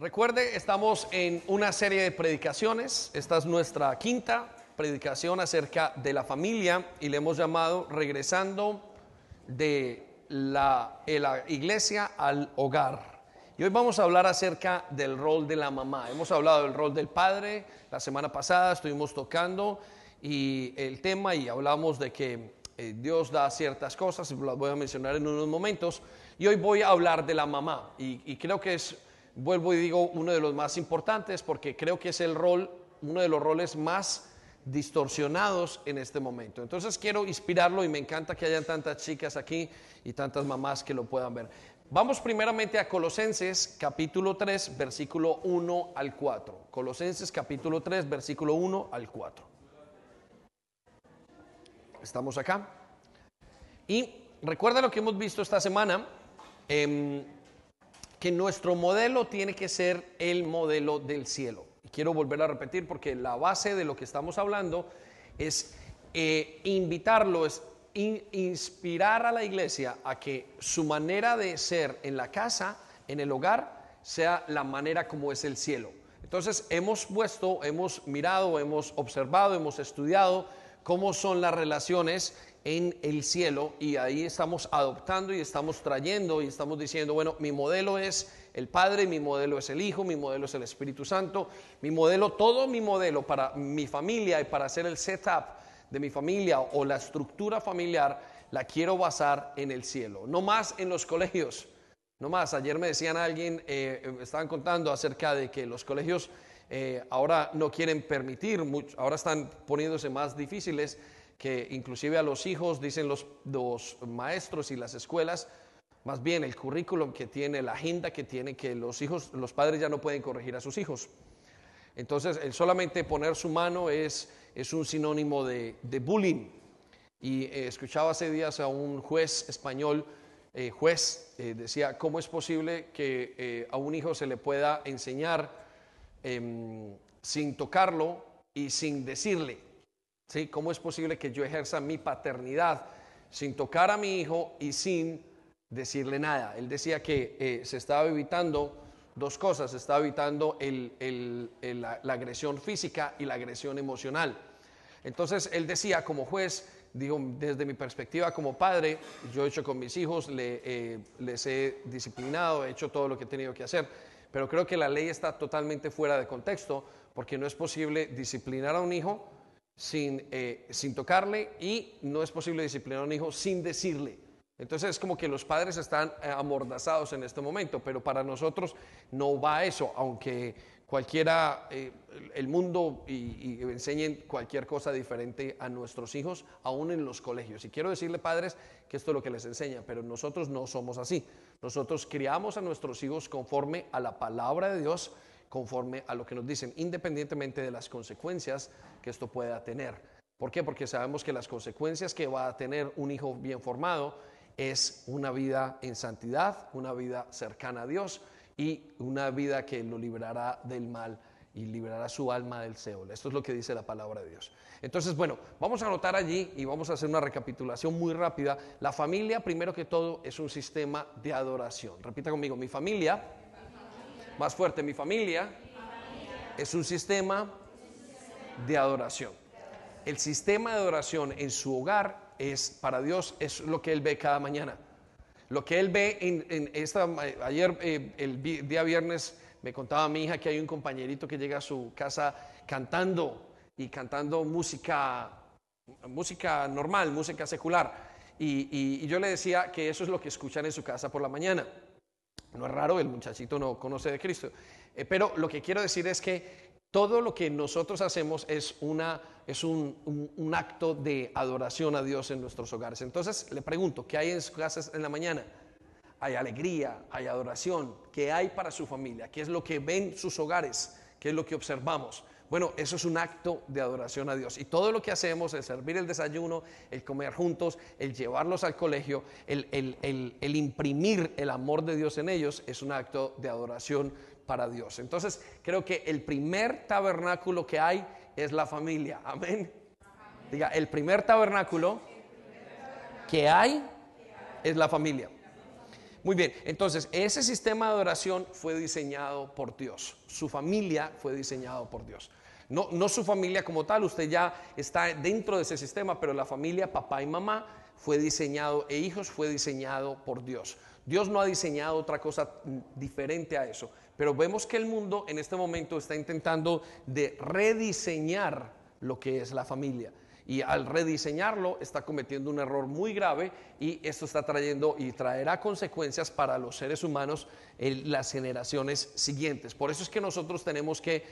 Recuerde, estamos en una serie de predicaciones. Esta es nuestra quinta predicación acerca de la familia y le hemos llamado Regresando de la, iglesia al hogar. Y hoy vamos a hablar acerca del rol de la mamá. Hemos hablado del rol del padre. La semana pasada estuvimos tocando y el tema y hablamos de que eh, Dios da ciertas cosas, las voy a mencionar en unos momentos. Y hoy voy a hablar de la mamá. y creo que es vuelvo y digo, uno de los más importantes porque creo que es el rol, uno de los roles más distorsionados en este momento. Entonces quiero inspirarlo y me encanta que hayan tantas chicas aquí y tantas mamás que lo puedan ver. Vamos primeramente a Colosenses capítulo 3, versículo 1 al 4. Colosenses capítulo 3, versículo 1 al 4. Estamos acá. Y recuerda lo que hemos visto esta semana. Eh, que nuestro modelo tiene que ser el modelo del cielo. Y quiero volver a repetir porque la base de lo que estamos hablando es eh, invitarlo, es inspirar a la iglesia a que su manera de ser en la casa, en el hogar, sea la manera como es el cielo. Entonces hemos puesto, hemos mirado, hemos observado, hemos estudiado cómo son las relaciones en el cielo y ahí estamos adoptando y estamos trayendo y estamos diciendo, bueno, mi modelo es el Padre, mi modelo es el Hijo, mi modelo es el Espíritu Santo, mi modelo, todo mi modelo para mi familia y para hacer el setup de mi familia o la estructura familiar, la quiero basar en el cielo, no más en los colegios. No más, ayer me decían alguien, eh, estaban contando acerca de que los colegios eh, ahora no quieren permitir, ahora están poniéndose más difíciles que inclusive a los hijos, dicen los, los maestros y las escuelas, más bien el currículum que tiene, la agenda que tiene, que los hijos, los padres ya no pueden corregir a sus hijos. Entonces, el solamente poner su mano es, es un sinónimo de, bullying. Y eh, escuchaba hace días a un juez español, eh, juez, eh, decía, ¿cómo es posible que a un hijo se le pueda enseñar em, sin tocarlo y sin decirle? ¿Sí? ¿Cómo es posible que yo ejerza mi paternidad sin tocar a mi hijo y sin decirle nada? Él decía que eh, se estaba evitando dos cosas, se estaba evitando la, agresión física y la agresión emocional. Entonces él decía, como juez, digo, desde mi perspectiva como padre, yo he hecho con mis hijos, eh, les he disciplinado, he hecho todo lo que he tenido que hacer, pero creo que la ley está totalmente fuera de contexto porque no es posible disciplinar a un hijo sin, eh, sin tocarle y no es posible disciplinar a un hijo sin decirle. Entonces es como que los padres están eh, amordazados en este momento, pero para nosotros no va eso, aunque cualquiera, eh, el mundo y, y, enseñen cualquier cosa diferente a nuestros hijos, aún en los colegios. Y quiero decirle, padres, que esto es lo que les enseña, pero nosotros no somos así. Nosotros criamos a nuestros hijos conforme a la palabra de Dios, conforme a lo que nos dicen, independientemente de las consecuencias que esto pueda tener. ¿Por qué? Porque sabemos que las consecuencias que va a tener un hijo bien formado es una vida en santidad, una vida cercana a Dios y una vida que lo librará del mal y liberará su alma del Seol. Esto es lo que dice la palabra de Dios. Entonces, bueno, vamos a anotar allí y vamos a hacer una recapitulación muy rápida. La familia, primero que todo, es un sistema de adoración. Repita conmigo, mi familia, más fuerte, mi familia, es un sistema de adoración. El sistema de adoración en su hogar es para Dios es lo que él ve cada mañana. Lo que él ve en, esta ayer eh, el día viernes me contaba mi hija que hay un compañerito que llega a su casa cantando y cantando música música normal, música secular. Y, y, yo le decía que eso es lo que escuchan en su casa por la mañana. No es raro, el muchachito no conoce de Cristo. Eh, pero lo que quiero decir es que todo lo que nosotros hacemos es, una, es un, acto de adoración a Dios en nuestros hogares. Entonces le pregunto, ¿qué hay en sus casas en la mañana? Hay alegría, hay adoración. ¿Qué hay para su familia? ¿Qué es lo que ven sus hogares? ¿Qué es lo que observamos? Bueno, eso es un acto de adoración a Dios. Y todo lo que hacemos, el servir el desayuno, el comer juntos, el llevarlos al colegio, el, el imprimir el amor de Dios en ellos, es un acto de adoración para Dios. Entonces, creo que el primer tabernáculo que hay es la familia. Amén. Diga, el primer tabernáculo que hay es la familia. Muy bien, entonces ese sistema de oración fue diseñado por Dios. Su familia fue diseñado por Dios. No, no su familia como tal, usted ya está dentro de ese sistema, pero la familia, papá y mamá, fue diseñado, e hijos fue diseñado por Dios. Dios no ha diseñado otra cosa diferente a eso, pero vemos que el mundo en este momento está intentando de rediseñar lo que es la familia y al rediseñarlo está cometiendo un error muy grave y esto está trayendo y traerá consecuencias para los seres humanos en las generaciones siguientes. Por eso es que nosotros tenemos que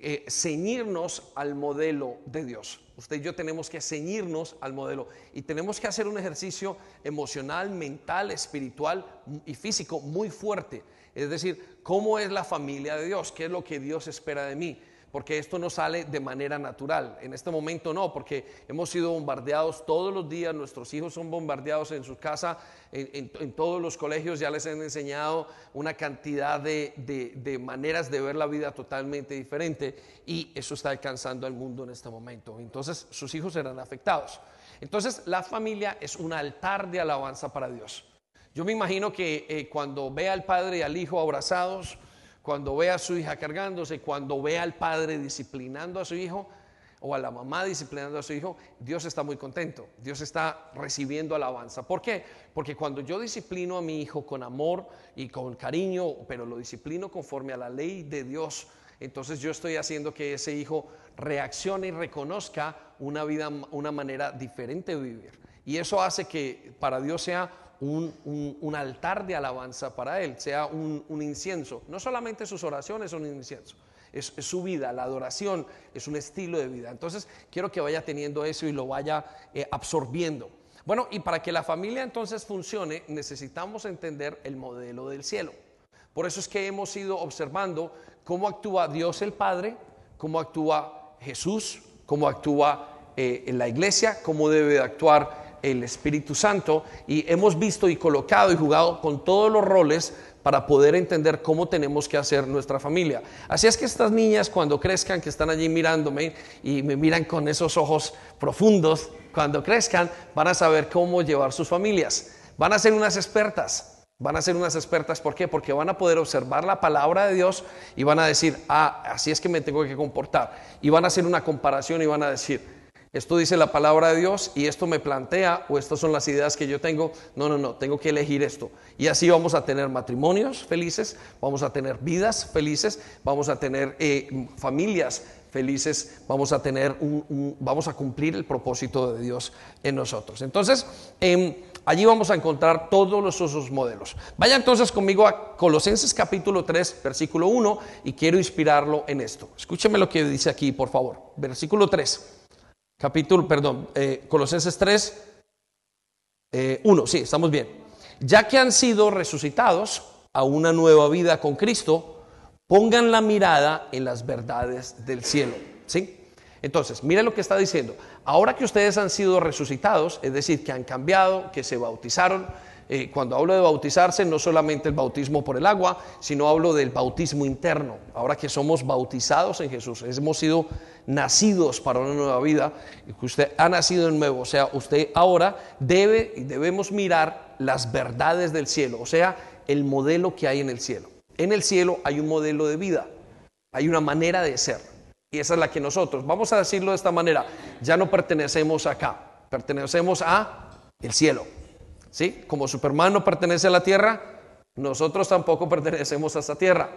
eh, ceñirnos al modelo de Dios. Usted y yo tenemos que ceñirnos al modelo y tenemos que hacer un ejercicio emocional, mental, espiritual y físico muy fuerte. Es decir, ¿cómo es la familia de Dios? ¿Qué es lo que Dios espera de mí? Porque esto no sale de manera natural. En este momento no, porque hemos sido bombardeados todos los días, nuestros hijos son bombardeados en su casa, en, todos los colegios ya les han enseñado una cantidad de, maneras de ver la vida totalmente diferente y eso está alcanzando al mundo en este momento. Entonces sus hijos serán afectados. Entonces la familia es un altar de alabanza para Dios. Yo me imagino que eh, cuando ve al padre y al hijo abrazados, cuando ve a su hija cargándose, cuando ve al padre disciplinando a su hijo o a la mamá disciplinando a su hijo, Dios está muy contento. Dios está recibiendo alabanza. ¿Por qué? Porque cuando yo disciplino a mi hijo con amor y con cariño, pero lo disciplino conforme a la ley de Dios, entonces yo estoy haciendo que ese hijo reaccione y reconozca una vida, una manera diferente de vivir. Y eso hace que para Dios sea un, altar de alabanza para Él, sea un, incienso. No solamente sus oraciones son un incienso, es, su vida, la adoración es un estilo de vida. Entonces quiero que vaya teniendo eso y lo vaya eh, absorbiendo. Bueno, y para que la familia entonces funcione necesitamos entender el modelo del cielo. Por eso es que hemos ido observando cómo actúa Dios el Padre, cómo actúa Jesús, cómo actúa eh, en la iglesia, cómo debe actuar el Espíritu Santo y hemos visto y colocado y jugado con todos los roles para poder entender cómo tenemos que hacer nuestra familia. Así es que estas niñas cuando crezcan, que están allí mirándome y me miran con esos ojos profundos, cuando crezcan van a saber cómo llevar sus familias. Van a ser unas expertas. Van a ser unas expertas, ¿por qué? Porque van a poder observar la palabra de Dios y van a decir, ah, así es que me tengo que comportar. Y van a hacer una comparación y van a decir, esto dice la palabra de Dios y esto me plantea o estas son las ideas que yo tengo. No, no, no, tengo que elegir esto. Y así vamos a tener matrimonios felices, vamos a tener vidas felices, vamos a tener eh, familias felices, vamos a tener un, vamos a cumplir el propósito de Dios en nosotros. Entonces, em, allí vamos a encontrar todos esos modelos. Vaya entonces conmigo a Colosenses capítulo 3, versículo 1 y quiero inspirarlo en esto. Escúcheme lo que dice aquí, por favor. Versículo 3 capítulo, perdón, eh, Colosenses 3, 1, eh, sí, estamos bien. Ya que han sido resucitados a una nueva vida con Cristo, pongan la mirada en las verdades del cielo. ¿Sí? Entonces, mire lo que está diciendo. Ahora que ustedes han sido resucitados, es decir, que han cambiado, que se bautizaron, eh, cuando hablo de bautizarse, no solamente el bautismo por el agua, sino hablo del bautismo interno. Ahora que somos bautizados en Jesús, hemos sido nacidos para una nueva vida, que usted ha nacido de nuevo, o sea, usted ahora debe y debemos mirar las verdades del cielo, o sea, el modelo que hay en el cielo. En el cielo hay un modelo de vida, hay una manera de ser, y esa es la que nosotros, vamos a decirlo de esta manera, ya no pertenecemos acá, pertenecemos a el cielo. ¿Sí? Como Superman no pertenece a la tierra, nosotros tampoco pertenecemos a esa tierra.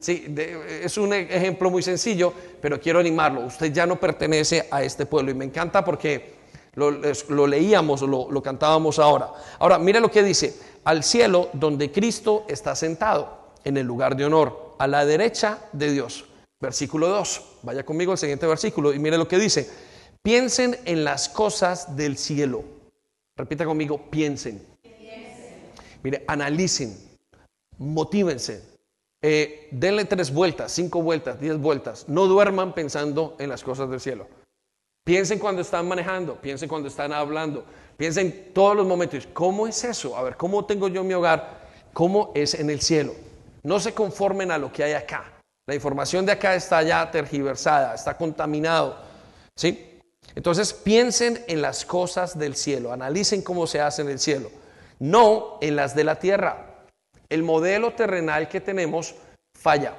Sí, es un ejemplo muy sencillo, pero quiero animarlo. Usted ya no pertenece a este pueblo y me encanta porque lo, leíamos, lo, lo cantábamos ahora. Ahora, mire lo que dice, al cielo donde Cristo está sentado, en el lugar de honor, a la derecha de Dios. Versículo 2, vaya conmigo al siguiente versículo y mire lo que dice, piensen en las cosas del cielo Repita conmigo, piensen. Mire, analicen, motívense, eh, denle tres vueltas, cinco vueltas, diez vueltas. No duerman pensando en las cosas del cielo. Piensen cuando están manejando, piensen cuando están hablando, piensen todos los momentos. ¿Cómo es eso? A ver, ¿cómo tengo yo mi hogar? ¿Cómo es en el cielo? No se conformen a lo que hay acá. La información de acá está ya tergiversada, está contaminado. ¿Sí? Entonces piensen en las cosas del cielo, analicen cómo se hace en el cielo, no en las de la tierra, El modelo terrenal que tenemos falla.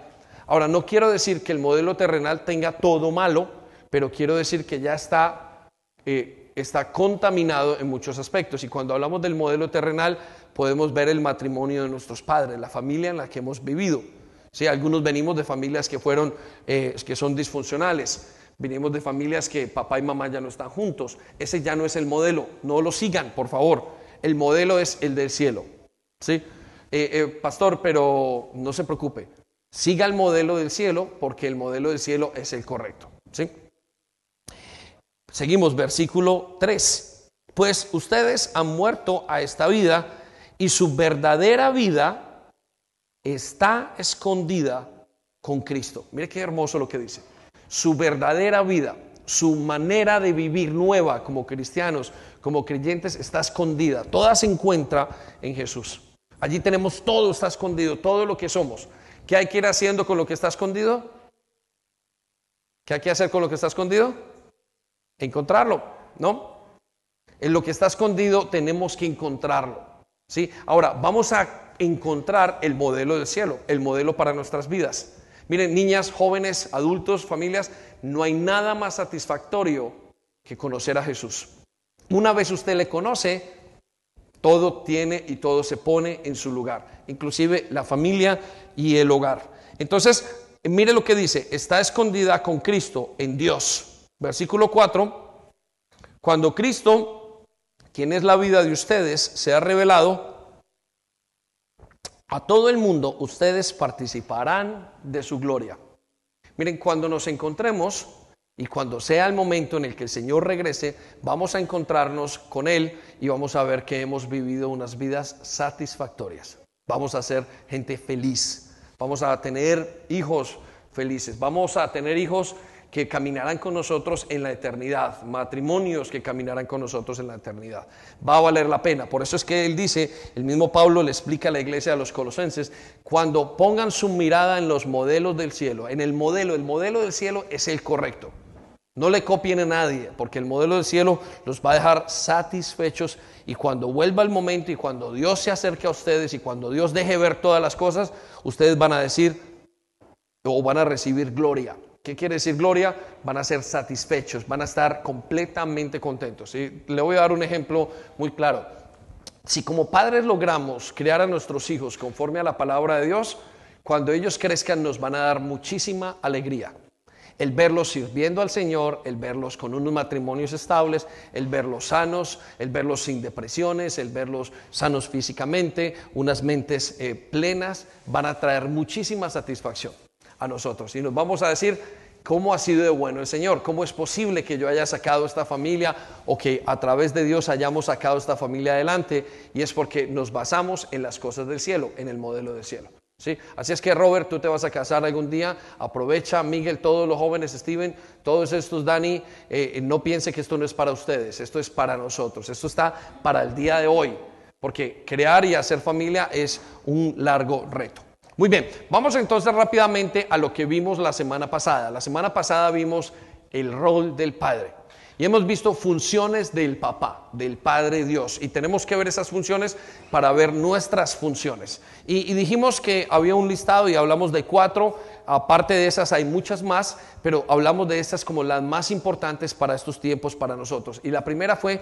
Ahora, no quiero decir que el modelo terrenal tenga todo malo, pero quiero decir que ya está, eh, está contaminado en muchos aspectos. Y cuando hablamos del modelo terrenal, podemos ver el matrimonio de nuestros padres, la familia en la que hemos vivido. Sí, algunos venimos de familias que fueron, eh, que son disfuncionales. Venimos de familias que papá y mamá ya no están juntos. Ese ya no es el modelo. No lo sigan, por favor. El modelo es el del cielo. ¿Sí? Eh, pastor, pero no se preocupe. Siga el modelo del cielo porque el modelo del cielo es el correcto. ¿sí? Seguimos, versículo 3. Pues ustedes han muerto a esta vida y su verdadera vida está escondida con Cristo. Mire qué hermoso lo que dice. Su verdadera vida, su manera de vivir nueva como cristianos, como creyentes, está escondida. Toda se encuentra en Jesús. Allí tenemos todo, está escondido, todo lo que somos. ¿Qué hay que ir haciendo con lo que está escondido? ¿Qué hay que hacer con lo que está escondido? Encontrarlo, ¿no? En lo que está escondido tenemos que encontrarlo. ¿sí? Ahora, vamos a encontrar el modelo del cielo, el modelo para nuestras vidas. Miren, niñas, jóvenes, adultos, familias, no hay nada más satisfactorio que conocer a Jesús. Una vez usted le conoce, todo tiene y todo se pone en su lugar, inclusive la familia y el hogar. Entonces, mire lo que dice, está escondida con Cristo en Dios. Versículo 4, cuando Cristo, quien es la vida de ustedes, se ha revelado, a todo el mundo ustedes participarán de su gloria. Miren, cuando nos encontremos y cuando sea el momento en el que el Señor regrese, vamos a encontrarnos con Él y vamos a ver que hemos vivido unas vidas satisfactorias. Vamos a ser gente feliz. Vamos a tener hijos felices. Vamos a tener hijos que caminarán con nosotros en la eternidad, matrimonios que caminarán con nosotros en la eternidad. Va a valer la pena. Por eso es que él dice, el mismo Pablo le explica a la iglesia de los colosenses, cuando pongan su mirada en los modelos del cielo, en el modelo, el modelo del cielo es el correcto. No le copien a nadie, porque el modelo del cielo los va a dejar satisfechos y cuando vuelva el momento y cuando Dios se acerque a ustedes y cuando Dios deje ver todas las cosas, ustedes van a decir o van a recibir gloria. ¿Qué quiere decir gloria? Van a ser satisfechos, van a estar completamente contentos. Le voy a dar un ejemplo muy claro. Si como padres logramos crear a nuestros hijos conforme a la palabra de Dios, cuando ellos crezcan nos van a dar muchísima alegría el verlos sirviendo al Señor, el verlos con unos matrimonios estables, el verlos sanos, el verlos sin depresiones, el verlos sanos físicamente, unas mentes eh, plenas, van a traer muchísima satisfacción a nosotros. Y nos vamos a decir, ¿cómo ha sido de bueno el Señor? ¿Cómo es posible que yo haya sacado esta familia o que a través de Dios hayamos sacado esta familia adelante? Y es porque nos basamos en las cosas del cielo, en el modelo del cielo. ¿Sí? Así es que Robert, tú te vas a casar algún día, aprovecha, Miguel, todos los jóvenes, Steven, todos estos, Dani, eh, no piense que esto no es para ustedes, esto es para nosotros, esto está para el día de hoy, porque crear y hacer familia es un largo reto. Muy bien, vamos entonces rápidamente a lo que vimos la semana pasada. La semana pasada vimos el rol del padre. Y hemos visto funciones del papá, del Padre Dios. Y tenemos que ver esas funciones para ver nuestras funciones. Y, dijimos que había un listado y hablamos de cuatro. Aparte de esas hay muchas más, pero hablamos de estas como las más importantes para estos tiempos para nosotros. Y la primera fue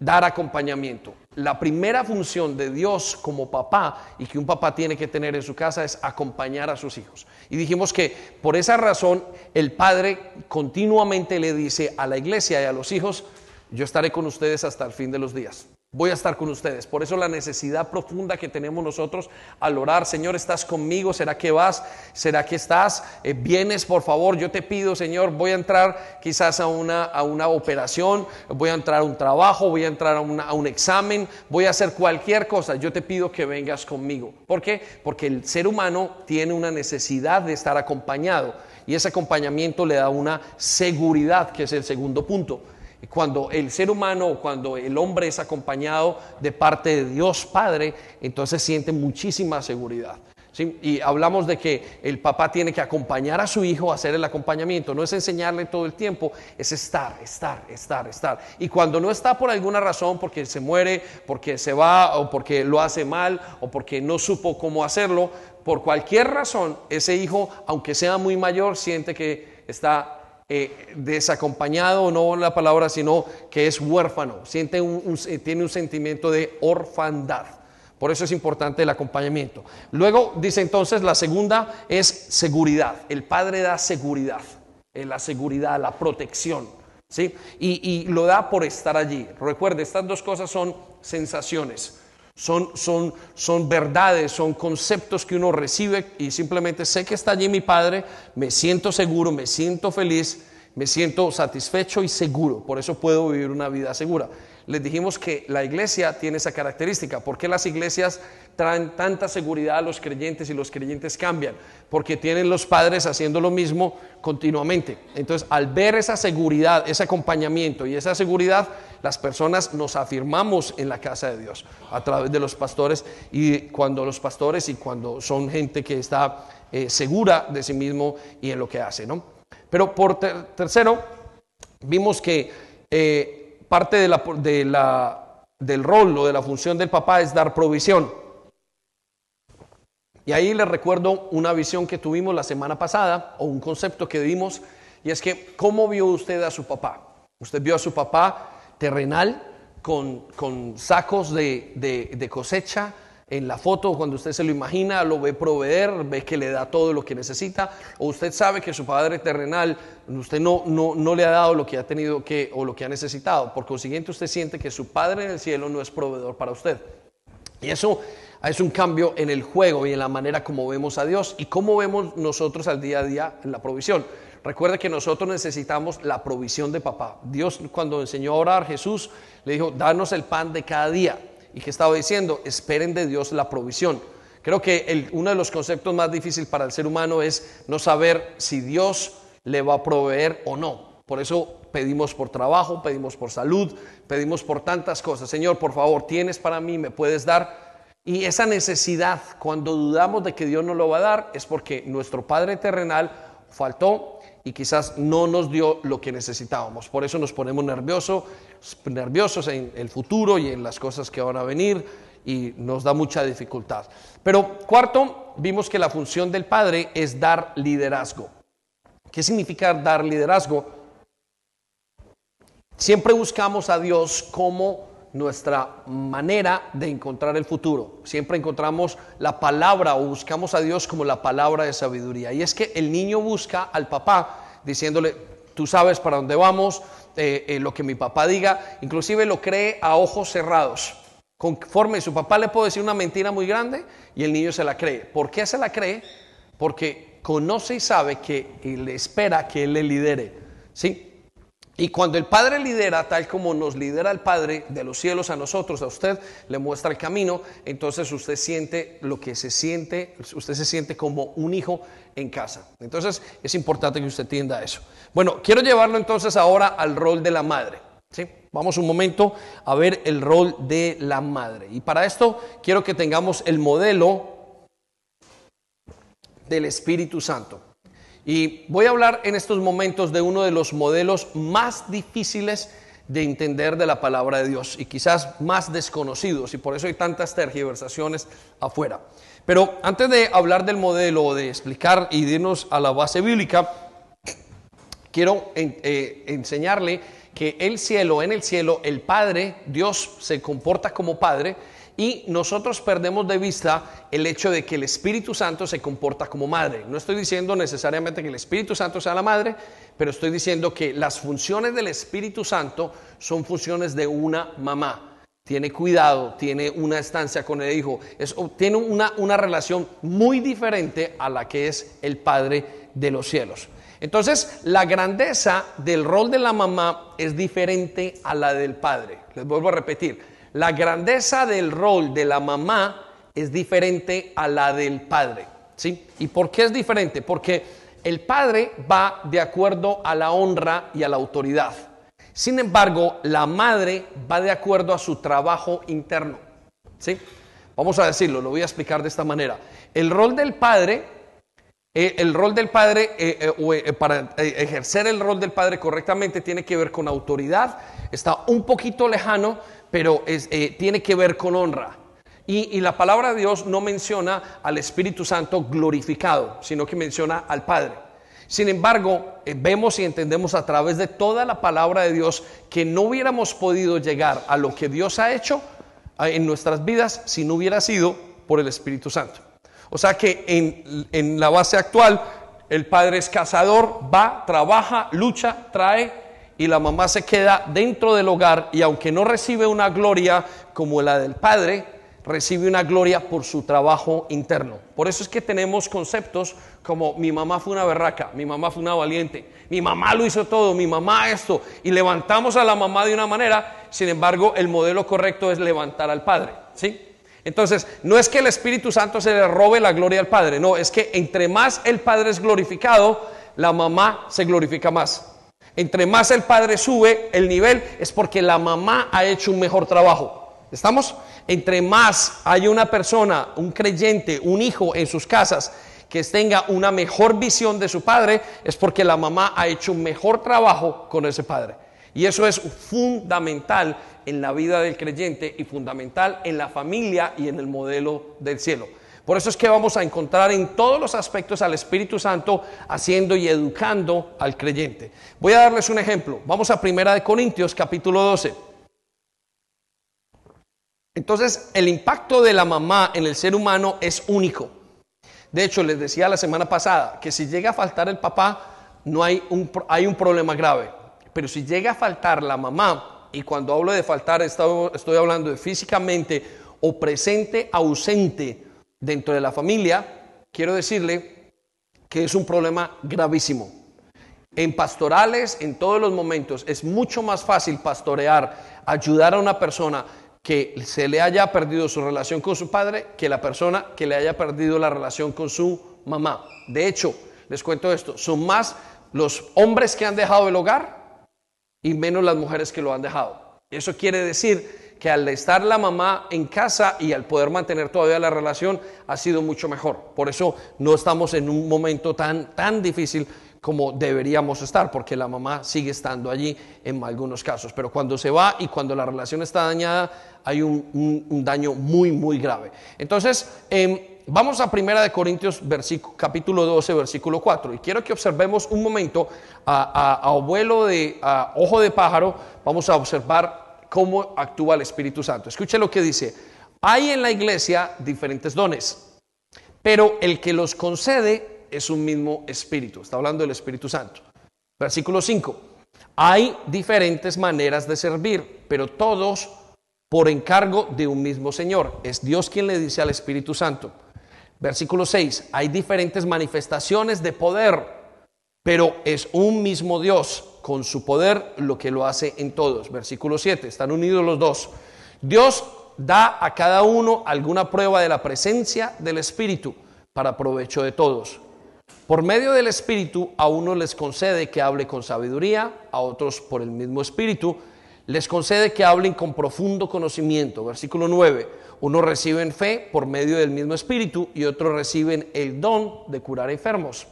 dar acompañamiento. La primera función de Dios como papá y que un papá tiene que tener en su casa es acompañar a sus hijos. Y dijimos que por esa razón el padre continuamente le dice a la iglesia y a los hijos, yo estaré con ustedes hasta el fin de los días. Voy a estar con ustedes. Por eso la necesidad profunda que tenemos nosotros al orar, Señor, ¿estás conmigo? ¿Será que vas? ¿Será que estás? Eh, ¿Vienes, por favor? Yo te pido, Señor, voy a entrar quizás a una, a una operación, voy a entrar a un trabajo, voy a entrar a, a un examen, voy a hacer cualquier cosa. Yo te pido que vengas conmigo. ¿Por qué? Porque el ser humano tiene una necesidad de estar acompañado y ese acompañamiento le da una seguridad, que es el segundo punto cuando el ser humano, cuando el hombre es acompañado de parte de Dios Padre, entonces siente muchísima seguridad. Y hablamos de que el papá tiene que acompañar a su hijo a hacer el acompañamiento. No es enseñarle todo el tiempo, es estar, estar, estar, estar. Y cuando no está por alguna razón, porque se muere, porque se va, o porque lo hace mal, o porque no supo cómo hacerlo, por cualquier razón, ese hijo, aunque sea muy mayor, siente que está eh, desacompañado, no la palabra, sino que es huérfano, siente tiene un sentimiento de orfandad. Por eso es importante el acompañamiento. Luego dice entonces, la segunda es seguridad. El padre da seguridad, eh, la seguridad, la protección. ¿sí? Y, lo da por estar allí. Recuerde, estas dos cosas son sensaciones. Son, son, son verdades, son conceptos que uno recibe y simplemente sé que está allí mi Padre, me siento seguro, me siento feliz, me siento satisfecho y seguro. Por eso puedo vivir una vida segura les dijimos que la iglesia tiene esa característica. ¿Por qué las iglesias traen tanta seguridad a los creyentes y los creyentes cambian? Porque tienen los padres haciendo lo mismo continuamente. Entonces, al ver esa seguridad, ese acompañamiento y esa seguridad, las personas nos afirmamos en la casa de Dios a través de los pastores y cuando los pastores y cuando son gente que está eh, segura de sí mismo y en lo que hace, ¿no? Pero por tercero, vimos que eh, parte de la, del rol o de la función del papá es dar provisión. Y ahí les recuerdo una visión que tuvimos la semana pasada o un concepto que dimos y es que ¿cómo vio usted a su papá? Usted vio a su papá terrenal con, con sacos de, de cosecha, en la foto, cuando usted se lo imagina, lo ve proveer, ve que le da todo lo que necesita, o usted sabe que su padre terrenal, usted no, no, no le ha dado lo que ha tenido que o lo que ha necesitado. Por consiguiente, usted siente que su padre en el cielo no es proveedor para usted. Y eso es un cambio en el juego y en la manera como vemos a Dios y cómo vemos nosotros al día a día la provisión. Recuerde que nosotros necesitamos la provisión de papá. Dios cuando enseñó a orar, Jesús le dijo, danos el pan de cada día y que estaba diciendo, esperen de Dios la provisión. Creo que uno de los conceptos más difíciles para el ser humano es no saber si Dios le va a proveer o no. Por eso pedimos por trabajo, pedimos por salud, pedimos por tantas cosas. Señor, por favor, tienes para mí, me puedes dar. Y esa necesidad, cuando dudamos de que Dios nos lo va a dar, es porque nuestro Padre terrenal faltó y quizás no nos dio lo que necesitábamos. Por eso nos ponemos nerviosos, nerviosos en el futuro y en las cosas que van a venir y nos da mucha dificultad. Pero cuarto, vimos que la función del padre es dar liderazgo. ¿Qué significa dar liderazgo? Siempre buscamos a Dios como nuestra manera de encontrar el futuro. Siempre encontramos la palabra o buscamos a Dios como la palabra de sabiduría. Y es que el niño busca al papá diciéndole, tú sabes para dónde vamos, eh, eh, lo que mi papá diga, inclusive lo cree a ojos cerrados. Conforme su papá le puede decir una mentira muy grande y el niño se la cree. ¿Por qué se la cree? Porque conoce y sabe que le espera que él le lidere. ¿Sí? Y cuando el Padre lidera, tal como nos lidera el Padre de los cielos a nosotros, a usted, le muestra el camino, entonces usted siente lo que se siente, usted se siente como un hijo en casa. Entonces es importante que usted entienda eso. Bueno, quiero llevarlo entonces ahora al rol de la madre. ¿sí? Vamos un momento a ver el rol de la madre. Y para esto quiero que tengamos el modelo del Espíritu Santo. Y voy a hablar en estos momentos de uno de los modelos más difíciles de entender de la palabra de Dios y quizás más desconocidos y por eso hay tantas tergiversaciones afuera. Pero antes de hablar del modelo, de explicar y de irnos a la base bíblica, quiero eh, enseñarle que el cielo, en el cielo, el Padre, Dios se comporta como Padre y nosotros perdemos de vista el hecho de que el Espíritu Santo se comporta como madre. No estoy diciendo necesariamente que el Espíritu Santo sea la madre, pero estoy diciendo que las funciones del Espíritu Santo son funciones de una mamá. Tiene cuidado, tiene una estancia con el hijo, tiene una, una relación muy diferente a la que es el Padre de los cielos. Entonces, la grandeza del rol de la mamá es diferente a la del padre. Les vuelvo a repetir, la grandeza del rol de la mamá es diferente a la del padre. ¿sí? ¿Y por qué es diferente? Porque el padre va de acuerdo a la honra y a la autoridad. Sin embargo, la madre va de acuerdo a su trabajo interno. ¿sí? Vamos a decirlo, lo voy a explicar de esta manera. El rol del padre, eh, el rol del padre, eh, eh, para ejercer el rol del padre correctamente, tiene que ver con autoridad, está un poquito lejano, pero tiene que ver con honra. Y, la palabra de Dios no menciona al Espíritu Santo glorificado, sino que menciona al Padre. Sin embargo, vemos y entendemos a través de toda la palabra de Dios que no hubiéramos podido llegar a lo que Dios ha hecho en nuestras vidas si no hubiera sido por el Espíritu Santo. O sea que en, la base actual, el padre es cazador, va, trabaja, lucha, trae y la mamá se queda dentro del hogar y aunque no recibe una gloria como la del padre, recibe una gloria por su trabajo interno. Por eso es que tenemos conceptos como mi mamá fue una berraca, mi mamá fue una valiente, mi mamá lo hizo todo, mi mamá esto, y levantamos a la mamá de una manera, sin embargo el modelo correcto es levantar al padre, ¿sí? Entonces, no es que el Espíritu Santo se le robe la gloria al Padre, no, es que entre más el Padre es glorificado, la mamá se glorifica más. Entre más el Padre sube el nivel, es porque la mamá ha hecho un mejor trabajo. ¿Estamos? Entre más hay una persona, un creyente, un hijo en sus casas que tenga una mejor visión de su padre, es porque la mamá ha hecho un mejor trabajo con ese padre. Y eso es fundamental en la vida del creyente y fundamental en la familia y en el modelo del cielo. Por eso es que vamos a encontrar en todos los aspectos al Espíritu Santo haciendo y educando al creyente. Voy a darles un ejemplo. Vamos a Primera de Corintios capítulo 12. Entonces, el impacto de la mamá en el ser humano es único. De hecho, les decía la semana pasada que si llega a faltar el papá, no hay un, hay un problema grave. Pero si llega a faltar la mamá, y cuando hablo de faltar estoy, hablando de físicamente o presente, ausente dentro de la familia, quiero decirle que es un problema gravísimo. En pastorales, en todos los momentos, es mucho más fácil pastorear, ayudar a una persona que se le haya perdido su relación con su padre que la persona que le haya perdido la relación con su mamá. De hecho, les cuento esto, son más los hombres que han dejado el hogar y menos las mujeres que lo han dejado. Eso quiere decir que al estar la mamá en casa y al poder mantener todavía la relación ha sido mucho mejor. Por eso no estamos en un momento tan, tan difícil como deberíamos estar, porque la mamá sigue estando allí en algunos casos. Pero cuando se va y cuando la relación está dañada, hay un, daño muy, muy grave. Entonces, em, vamos a Primera de Corintios, capítulo 12, versículo 4. Y quiero que observemos un momento a, abuelo de ojo de pájaro. Vamos a observar cómo actúa el Espíritu Santo. Escuche lo que dice. Hay en la iglesia diferentes dones, pero el que los concede es un mismo espíritu. Está hablando del Espíritu Santo. Versículo 5. Hay diferentes maneras de servir, pero todos por encargo de un mismo Señor. Es Dios quien le dice al Espíritu Santo. Versículo 6. Hay diferentes manifestaciones de poder, pero es un mismo Dios con su poder lo que lo hace en todos. Versículo 7. Están unidos los dos. Dios da a cada uno alguna prueba de la presencia del Espíritu para provecho de todos. Por medio del Espíritu a uno les concede que hable con sabiduría, a otros por el mismo Espíritu les concede que hablen con profundo conocimiento. Versículo 9. Unos reciben fe por medio del mismo Espíritu y otros reciben el don de curar enfermos.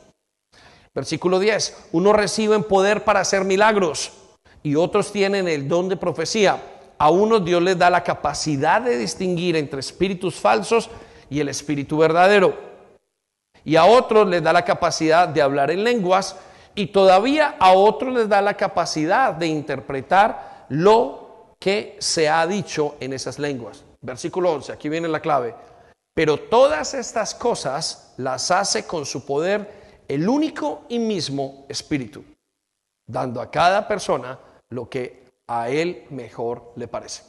Versículo 10. Unos reciben poder para hacer milagros y otros tienen el don de profecía. A unos Dios les da la capacidad de distinguir entre espíritus falsos y el espíritu verdadero y a otros les da la capacidad de hablar en lenguas y todavía a otros les da la capacidad de interpretar lo que se ha dicho en esas lenguas. Versículo 11, aquí viene la clave. Pero todas estas cosas las hace con su poder el único y mismo Espíritu, dando a cada persona lo que a él mejor le parece.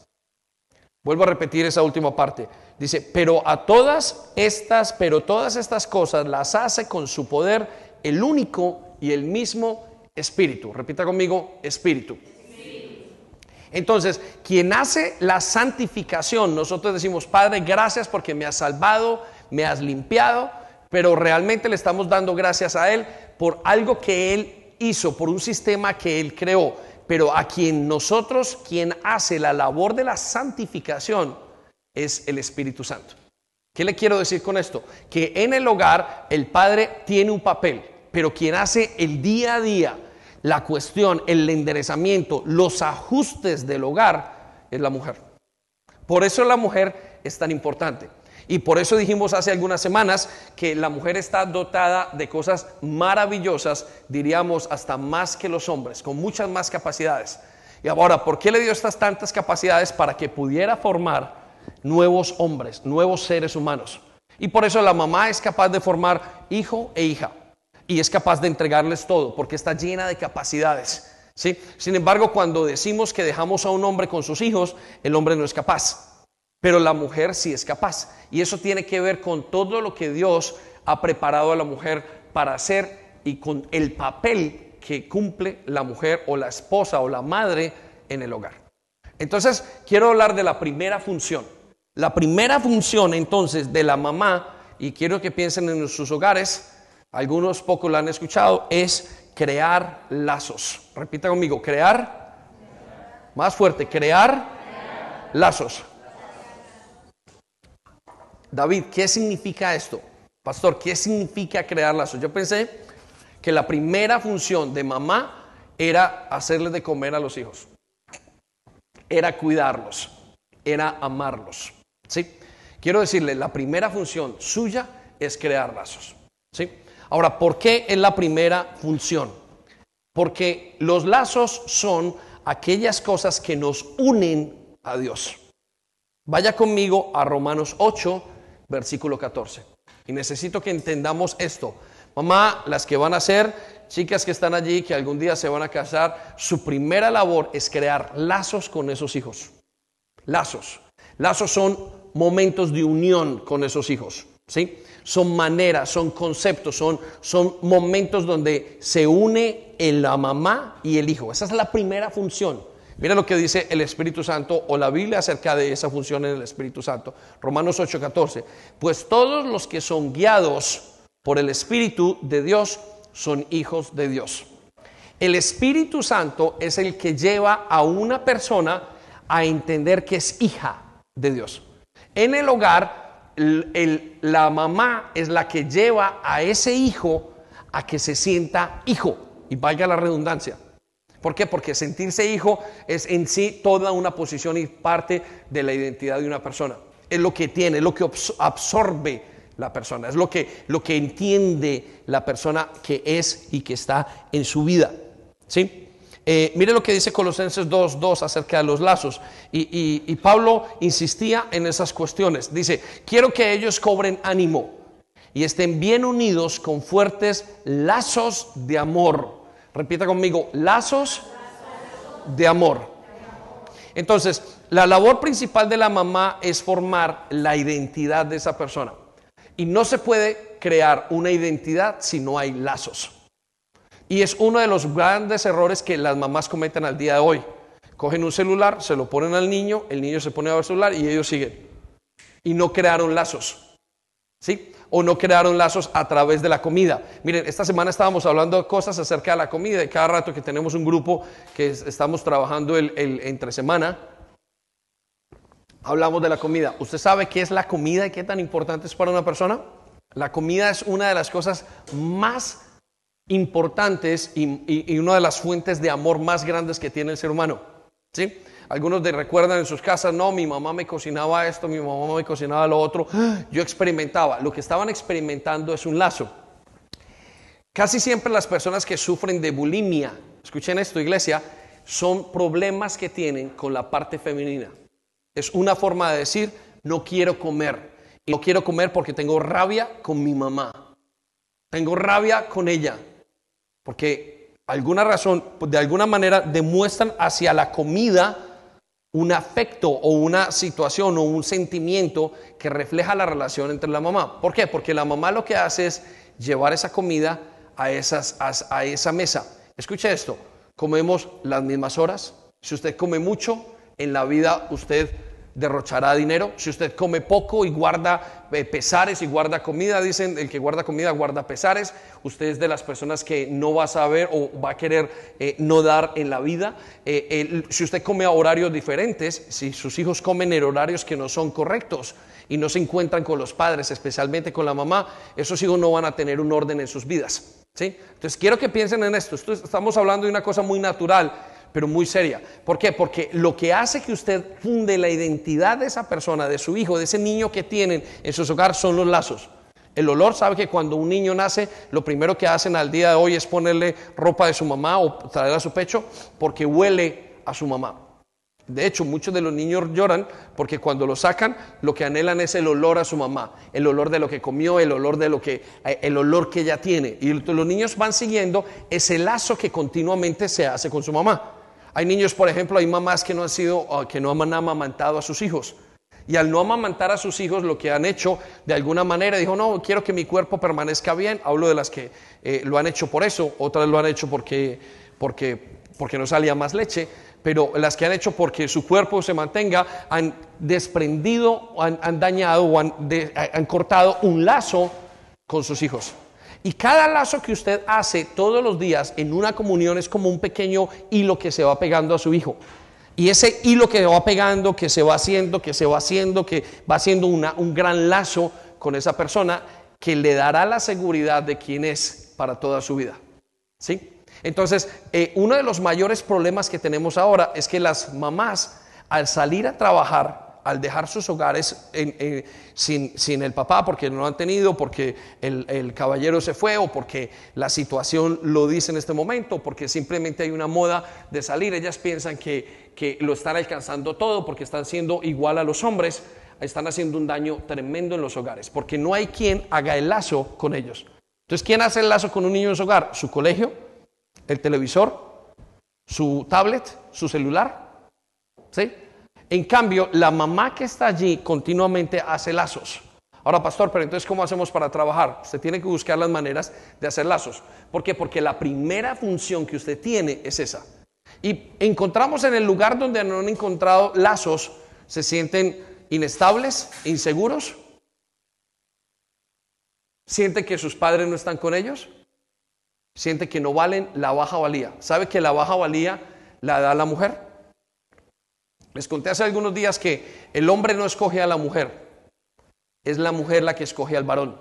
Vuelvo a repetir esa última parte. Dice, pero a todas estas, pero todas estas cosas las hace con su poder el único y el mismo Espíritu. Repita conmigo, Espíritu. Entonces, quien hace la santificación, nosotros decimos, Padre, gracias porque me has salvado, me has limpiado, pero realmente le estamos dando gracias a Él por algo que Él hizo, por un sistema que Él creó. Pero a quien nosotros, quien hace la labor de la santificación, es el Espíritu Santo. ¿Qué le quiero decir con esto? Que en el hogar el padre tiene un papel, pero quien hace el día a día, la cuestión, el enderezamiento, los ajustes del hogar es la mujer. Por eso la mujer es tan importante. Y por eso dijimos hace algunas semanas que la mujer está dotada de cosas maravillosas, diríamos hasta más que los hombres, con muchas más capacidades. Y ahora, ¿por qué le dio estas tantas capacidades? Para que pudiera formar nuevos hombres, nuevos seres humanos. Y por eso la mamá es capaz de formar hijo e hija. Y es capaz de entregarles todo, porque está llena de capacidades. ¿sí? Sin embargo, cuando decimos que dejamos a un hombre con sus hijos, el hombre no es capaz. Pero la mujer sí es capaz. Y eso tiene que ver con todo lo que Dios ha preparado a la mujer para hacer y con el papel que cumple la mujer o la esposa o la madre en el hogar. Entonces, quiero hablar de la primera función. La primera función entonces de la mamá, y quiero que piensen en sus hogares, algunos pocos la han escuchado, es crear lazos. Repita conmigo, crear, más fuerte, crear lazos. David, ¿qué significa esto? Pastor, ¿qué significa crear lazos? Yo pensé que la primera función de mamá era hacerles de comer a los hijos, era cuidarlos, era amarlos. ¿sí? Quiero decirle, la primera función suya es crear lazos. ¿sí? Ahora, ¿por qué es la primera función? Porque los lazos son aquellas cosas que nos unen a Dios. Vaya conmigo a Romanos 8, versículo 14. Y necesito que entendamos esto. Mamá, las que van a ser, chicas que están allí, que algún día se van a casar, su primera labor es crear lazos con esos hijos. Lazos. Lazos son momentos de unión con esos hijos. ¿sí? Son maneras, son conceptos, son, son momentos donde se une la mamá y el hijo. Esa es la primera función. Mira lo que dice el Espíritu Santo o la Biblia acerca de esa función en el Espíritu Santo. Romanos 8:14. Pues todos los que son guiados por el Espíritu de Dios son hijos de Dios. El Espíritu Santo es el que lleva a una persona a entender que es hija de Dios. En el hogar, la mamá es la que lleva a ese hijo a que se sienta hijo, y valga la redundancia. ¿Por qué? Porque sentirse hijo es en sí toda una posición y parte de la identidad de una persona. Es lo que tiene, es lo que absorbe la persona, es lo que, lo que entiende la persona que es y que está en su vida. ¿Sí? Eh, mire lo que dice Colosenses 2.2 acerca de los lazos. Y, y Pablo insistía en esas cuestiones. Dice, quiero que ellos cobren ánimo y estén bien unidos con fuertes lazos de amor Repita conmigo, lazos de amor. Entonces, la labor principal de la mamá es formar la identidad de esa persona. Y no se puede crear una identidad si no hay lazos. Y es uno de los grandes errores que las mamás cometen al día de hoy. Cogen un celular, se lo ponen al niño, el niño se pone a ver el celular y ellos siguen. Y no crearon lazos. ¿Sí? O no crearon lazos a través de la comida. Miren, esta semana estábamos hablando de cosas acerca de la comida y cada rato que tenemos un grupo que estamos trabajando el, entre semana, hablamos de la comida. ¿Usted sabe qué es la comida y qué tan importante es para una persona? La comida es una de las cosas más importantes y, y una de las fuentes de amor más grandes que tiene el ser humano. ¿Sí? Algunos de recuerdan en sus casas, no, mi mamá me cocinaba esto, mi mamá me cocinaba lo otro. Yo experimentaba. Lo que estaban experimentando es un lazo. Casi siempre las personas que sufren de bulimia, escuchen esto iglesia, son problemas que tienen con la parte femenina. Es una forma de decir, no quiero comer. Y no quiero comer porque tengo rabia con mi mamá. Tengo rabia con ella. Porque alguna razón, de alguna manera, demuestran hacia la comida un afecto o una situación o un sentimiento que refleja la relación entre la mamá. ¿Por qué? Porque la mamá lo que hace es llevar esa comida a, esas, a, esa mesa. Escuche esto, comemos las mismas horas. Si usted come mucho, en la vida usted derrochará dinero. Si usted come poco y guarda eh, pesares y guarda comida, dicen, el que guarda comida guarda pesares. Usted es de las personas que no va a saber o va a querer eh, no dar en la vida. Eh, si usted come a horarios diferentes, si sus hijos comen en horarios que no son correctos y no se encuentran con los padres, especialmente con la mamá, esos hijos no van a tener un orden en sus vidas. ¿sí? Entonces quiero que piensen en esto. Estamos hablando de una cosa muy natural pero muy seria. ¿Por qué? Porque lo que hace que usted funde la identidad de esa persona, de su hijo, de ese niño que tienen en su hogar, son los lazos. El olor, sabe que cuando un niño nace, lo primero que hacen al día de hoy es ponerle ropa de su mamá o traerla a su pecho porque huele a su mamá. De hecho, muchos de los niños lloran porque cuando lo sacan, lo que anhelan es el olor a su mamá, el olor de lo que comió, el olor de lo que, eh, el olor que ella tiene. Y los niños van siguiendo ese lazo que continuamente se hace con su mamá. Hay niños, por ejemplo, hay mamás que no han sido, ah, que no han amamantado a sus hijos. Y al no amamantar a sus hijos, lo que han hecho de alguna manera, dijo, no, quiero que mi cuerpo permanezca bien. Hablo de las que eh, lo han hecho por eso, otras lo han hecho porque, porque, porque no salía más leche, pero las que han hecho porque su cuerpo se mantenga, han desprendido, han, han dañado o han, han cortado un lazo con sus hijos. Y cada lazo que usted hace todos los días en una comunión es como un pequeño hilo que se va pegando a su hijo. Y ese hilo que va pegando, que se va haciendo, que se va haciendo, que va haciendo una, un gran lazo con esa persona que le dará la seguridad de quién es para toda su vida. ¿Sí? Entonces, eh, uno de los mayores problemas que tenemos ahora es que las mamás, al salir a trabajar, al dejar sus hogares sin, el papá, porque no lo han tenido, porque el, caballero se fue o porque la situación lo dice en este momento, porque simplemente hay una moda de salir. Ellas piensan que, que lo están alcanzando todo porque están siendo igual a los hombres, están haciendo un daño tremendo en los hogares, porque no hay quien haga el lazo con ellos. Entonces, ¿quién hace el lazo con un niño en su hogar? Su colegio, el televisor, su tablet, su celular. ¿Sí? En cambio, la mamá que está allí continuamente hace lazos. Ahora, pastor, pero entonces, ¿cómo hacemos para trabajar? Usted tiene que buscar las maneras de hacer lazos. ¿Por qué? Porque la primera función que usted tiene es esa. Y encontramos en el lugar donde no han encontrado lazos, se sienten inestables, inseguros, sienten que sus padres no están con ellos, sienten que no valen la baja valía. ¿Sabe que la baja valía la da la mujer? Les conté hace algunos días que el hombre no escoge a la mujer, es la mujer la que escoge al varón.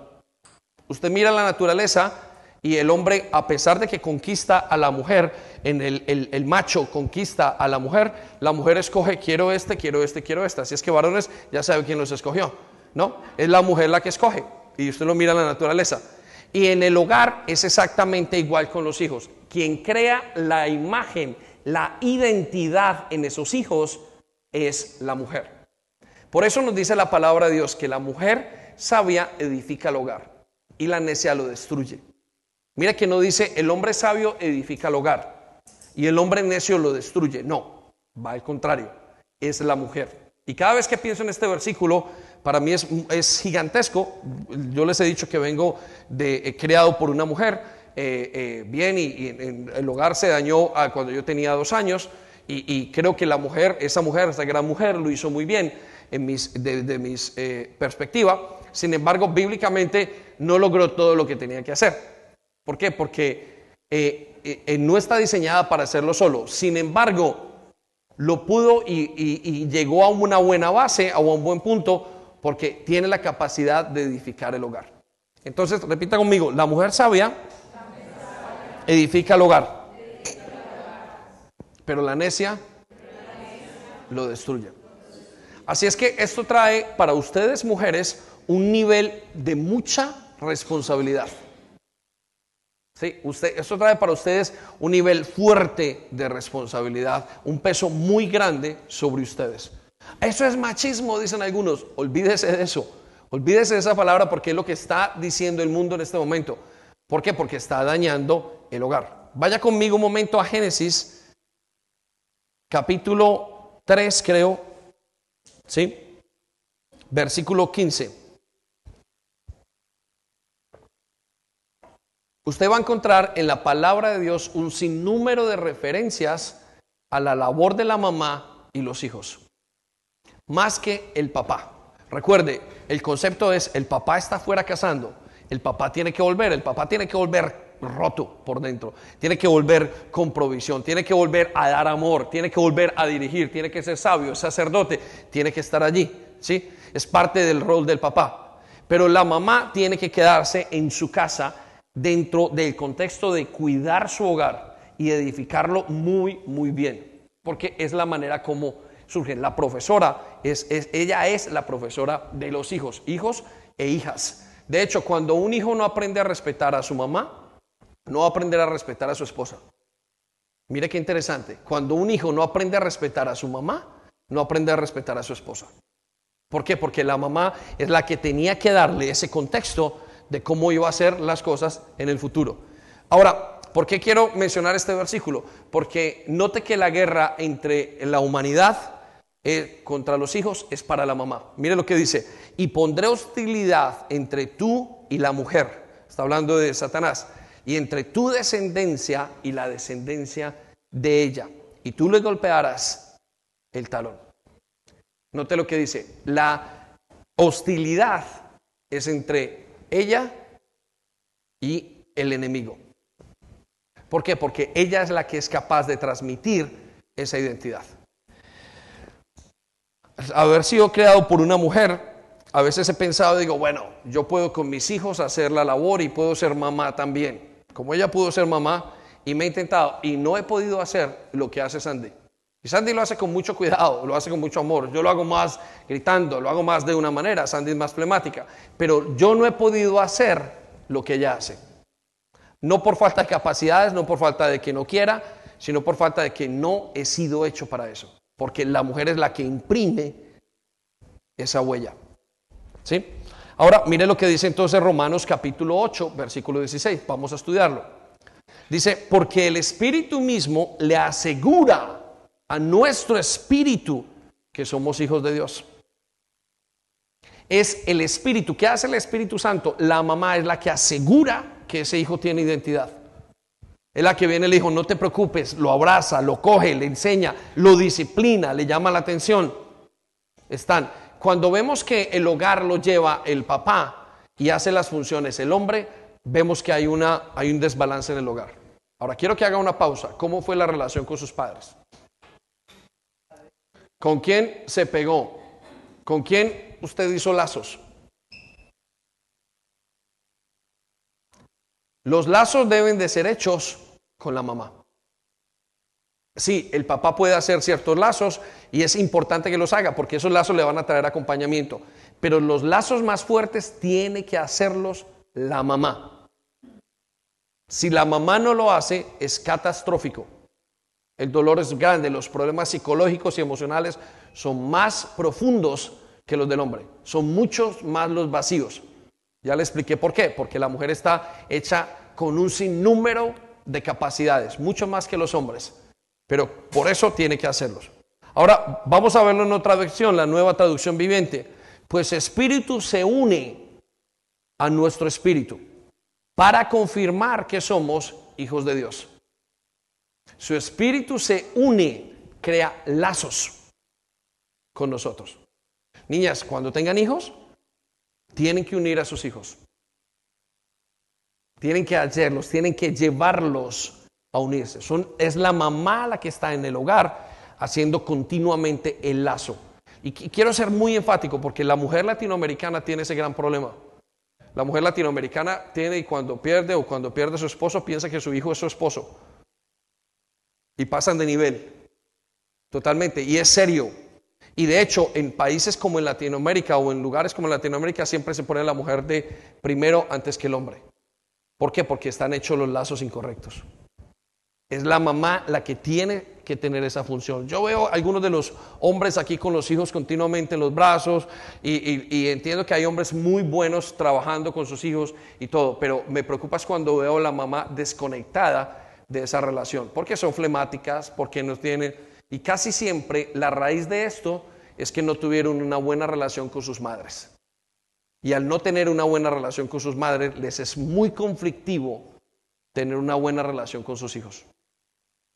Usted mira la naturaleza y el hombre, a pesar de que conquista a la mujer, en el, macho conquista a la mujer, la mujer escoge quiero este, quiero este, quiero esta. Así es que varones ya sabe quién los escogió, ¿no? Es la mujer la que escoge y usted lo mira la naturaleza. Y en el hogar es exactamente igual con los hijos. Quien crea la imagen, la identidad en esos hijos es la mujer. Por eso nos dice la palabra de Dios que la mujer sabia edifica el hogar y la necia lo destruye. Mira que no dice el hombre sabio edifica el hogar y el hombre necio lo destruye. No, va al contrario, es la mujer. Y cada vez que pienso en este versículo, para mí es, gigantesco. Yo les he dicho que vengo de, eh, creado por una mujer, eh, eh, bien, y, el hogar se dañó cuando yo tenía dos años. Y, creo que la mujer, esa mujer, esa gran mujer, lo hizo muy bien en mis, de, mis eh, perspectivas. Sin embargo, bíblicamente no logró todo lo que tenía que hacer. ¿Por qué? Porque eh, eh, no está diseñada para hacerlo solo. Sin embargo, lo pudo y, y, llegó a una buena base, a un buen punto, porque tiene la capacidad de edificar el hogar. Entonces, repita conmigo, la mujer sabia edifica el hogar pero la necia lo destruye. Así es que esto trae para ustedes mujeres un nivel de mucha responsabilidad. Sí, usted, esto trae para ustedes un nivel fuerte de responsabilidad, un peso muy grande sobre ustedes. Eso es machismo, dicen algunos. Olvídese de eso. Olvídese de esa palabra porque es lo que está diciendo el mundo en este momento. ¿Por qué? Porque está dañando el hogar. Vaya conmigo un momento a Génesis capítulo 3, creo, ¿sí? Versículo 15. Usted va a encontrar en la palabra de Dios un sinnúmero de referencias a la labor de la mamá y los hijos. más que el papá. Recuerde, el concepto es el papá está fuera casando, el papá tiene que volver, el papá tiene que volver roto por dentro, tiene que volver con provisión, tiene que volver a dar amor, tiene que volver a dirigir, tiene que ser sabio, sacerdote, tiene que estar allí, ¿sí? Es parte del rol del papá. Pero la mamá tiene que quedarse en su casa dentro del contexto de cuidar su hogar y edificarlo muy, muy bien, porque es la manera como surge. La profesora, es, ella es la profesora de los hijos, hijos e hijas. De hecho, cuando un hijo no aprende a respetar a su mamá, no va a aprender a respetar a su esposa. Mire qué interesante. Cuando un hijo no aprende a respetar a su mamá, no aprende a respetar a su esposa. ¿Por qué? Porque la mamá es la que tenía que darle ese contexto de cómo iba a ser las cosas en el futuro. Ahora, ¿por qué quiero mencionar este versículo? Porque note que la guerra entre la humanidad eh, contra los hijos es para la mamá. Mire lo que dice, y pondré hostilidad entre tú y la mujer. Está hablando de Satanás y entre tu descendencia y la descendencia de ella. Y tú le golpearás el talón. Note lo que dice. La hostilidad es entre ella y el enemigo. ¿Por qué? Porque ella es la que es capaz de transmitir esa identidad. Haber sido creado por una mujer, a veces he pensado, digo, bueno, yo puedo con mis hijos hacer la labor y puedo ser mamá también como ella pudo ser mamá y me he intentado y no he podido hacer lo que hace Sandy. Y Sandy lo hace con mucho cuidado, lo hace con mucho amor. Yo lo hago más gritando, lo hago más de una manera. Sandy es más flemática. Pero yo no he podido hacer lo que ella hace. No por falta de capacidades, no por falta de que no quiera, sino por falta de que no he sido hecho para eso. Porque la mujer es la que imprime esa huella. ¿Sí? Ahora, mire lo que dice entonces Romanos capítulo 8, versículo 16. Vamos a estudiarlo. Dice, porque el Espíritu mismo le asegura a nuestro espíritu que somos hijos de Dios. Es el Espíritu. ¿Qué hace el Espíritu Santo? La mamá es la que asegura que ese hijo tiene identidad. Es la que viene el hijo, no te preocupes, lo abraza, lo coge, le enseña, lo disciplina, le llama la atención. Están cuando vemos que el hogar lo lleva el papá y hace las funciones el hombre, vemos que hay, una, hay un desbalance en el hogar. Ahora quiero que haga una pausa. ¿Cómo fue la relación con sus padres? ¿Con quién se pegó? ¿Con quién usted hizo lazos? Los lazos deben de ser hechos con la mamá. Sí, el papá puede hacer ciertos lazos y es importante que los haga porque esos lazos le van a traer acompañamiento. Pero los lazos más fuertes tiene que hacerlos la mamá. Si la mamá no lo hace, es catastrófico. El dolor es grande, los problemas psicológicos y emocionales son más profundos que los del hombre. Son muchos más los vacíos. Ya le expliqué por qué. Porque la mujer está hecha con un sinnúmero de capacidades, mucho más que los hombres. Pero por eso tiene que hacerlos. Ahora vamos a verlo en otra traducción, la nueva traducción viviente. Pues espíritu se une a nuestro espíritu para confirmar que somos hijos de Dios. Su espíritu se une, crea lazos con nosotros. Niñas, cuando tengan hijos, tienen que unir a sus hijos. Tienen que hacerlos, tienen que llevarlos a unirse. Es la mamá la que está en el hogar haciendo continuamente el lazo. Y quiero ser muy enfático porque la mujer latinoamericana tiene ese gran problema. La mujer latinoamericana tiene y cuando pierde o cuando pierde su esposo piensa que su hijo es su esposo. Y pasan de nivel. Totalmente. Y es serio. Y de hecho, en países como en Latinoamérica o en lugares como en Latinoamérica siempre se pone la mujer de primero antes que el hombre. ¿Por qué? Porque están hechos los lazos incorrectos. Es la mamá la que tiene que tener esa función. Yo veo algunos de los hombres aquí con los hijos continuamente en los brazos y, entiendo que hay hombres muy buenos trabajando con sus hijos y todo, pero me preocupa es cuando veo a la mamá desconectada de esa relación, porque son flemáticas, porque no tienen... Y casi siempre la raíz de esto es que no tuvieron una buena relación con sus madres. Y al no tener una buena relación con sus madres, les es muy conflictivo tener una buena relación con sus hijos.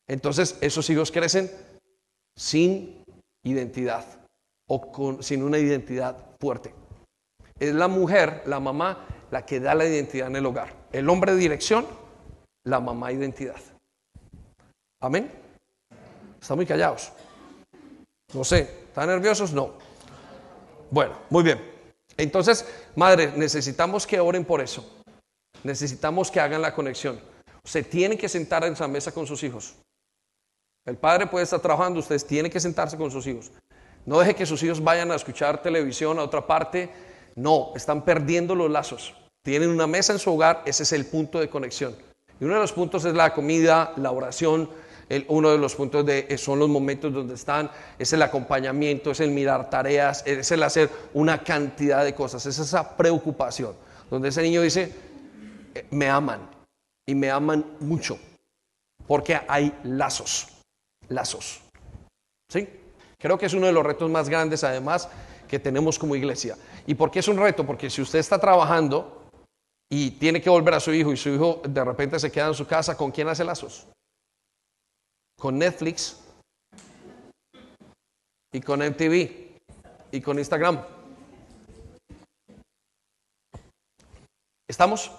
Entonces esos hijos crecen sin identidad. o sin una identidad fuerte. Es la mujer, la mamá, la que da la identidad en el hogar. El hombre dirección, la mamá identidad. Amén. Están muy callados. No sé, ¿están nerviosos? No. Bueno, muy bien. Entonces, madre, necesitamos que oren por eso. Necesitamos que hagan la conexión. Se tienen que sentar en esa mesa con sus hijos. El padre puede estar trabajando, ustedes tienen que sentarse con sus hijos. No deje que sus hijos vayan a escuchar televisión a otra parte. No, están perdiendo los lazos. Tienen una mesa en su hogar, ese es el punto de conexión. Y uno de los puntos es la comida, la oración. uno de los puntos de, eh, son los momentos donde están, es el acompañamiento, es el mirar tareas, es el hacer una cantidad de cosas, es esa preocupación, donde ese niño dice, eh, me aman y me aman mucho, porque hay lazos, lazos. ¿Sí? Creo que es uno de los retos más grandes, además, que tenemos como iglesia. ¿Y por qué es un reto? Porque si usted está trabajando y tiene que volver a su hijo y su hijo de repente se queda en su casa, ¿con quién hace lazos? Con Netflix y con MTV y con Instagram. ¿Estamos?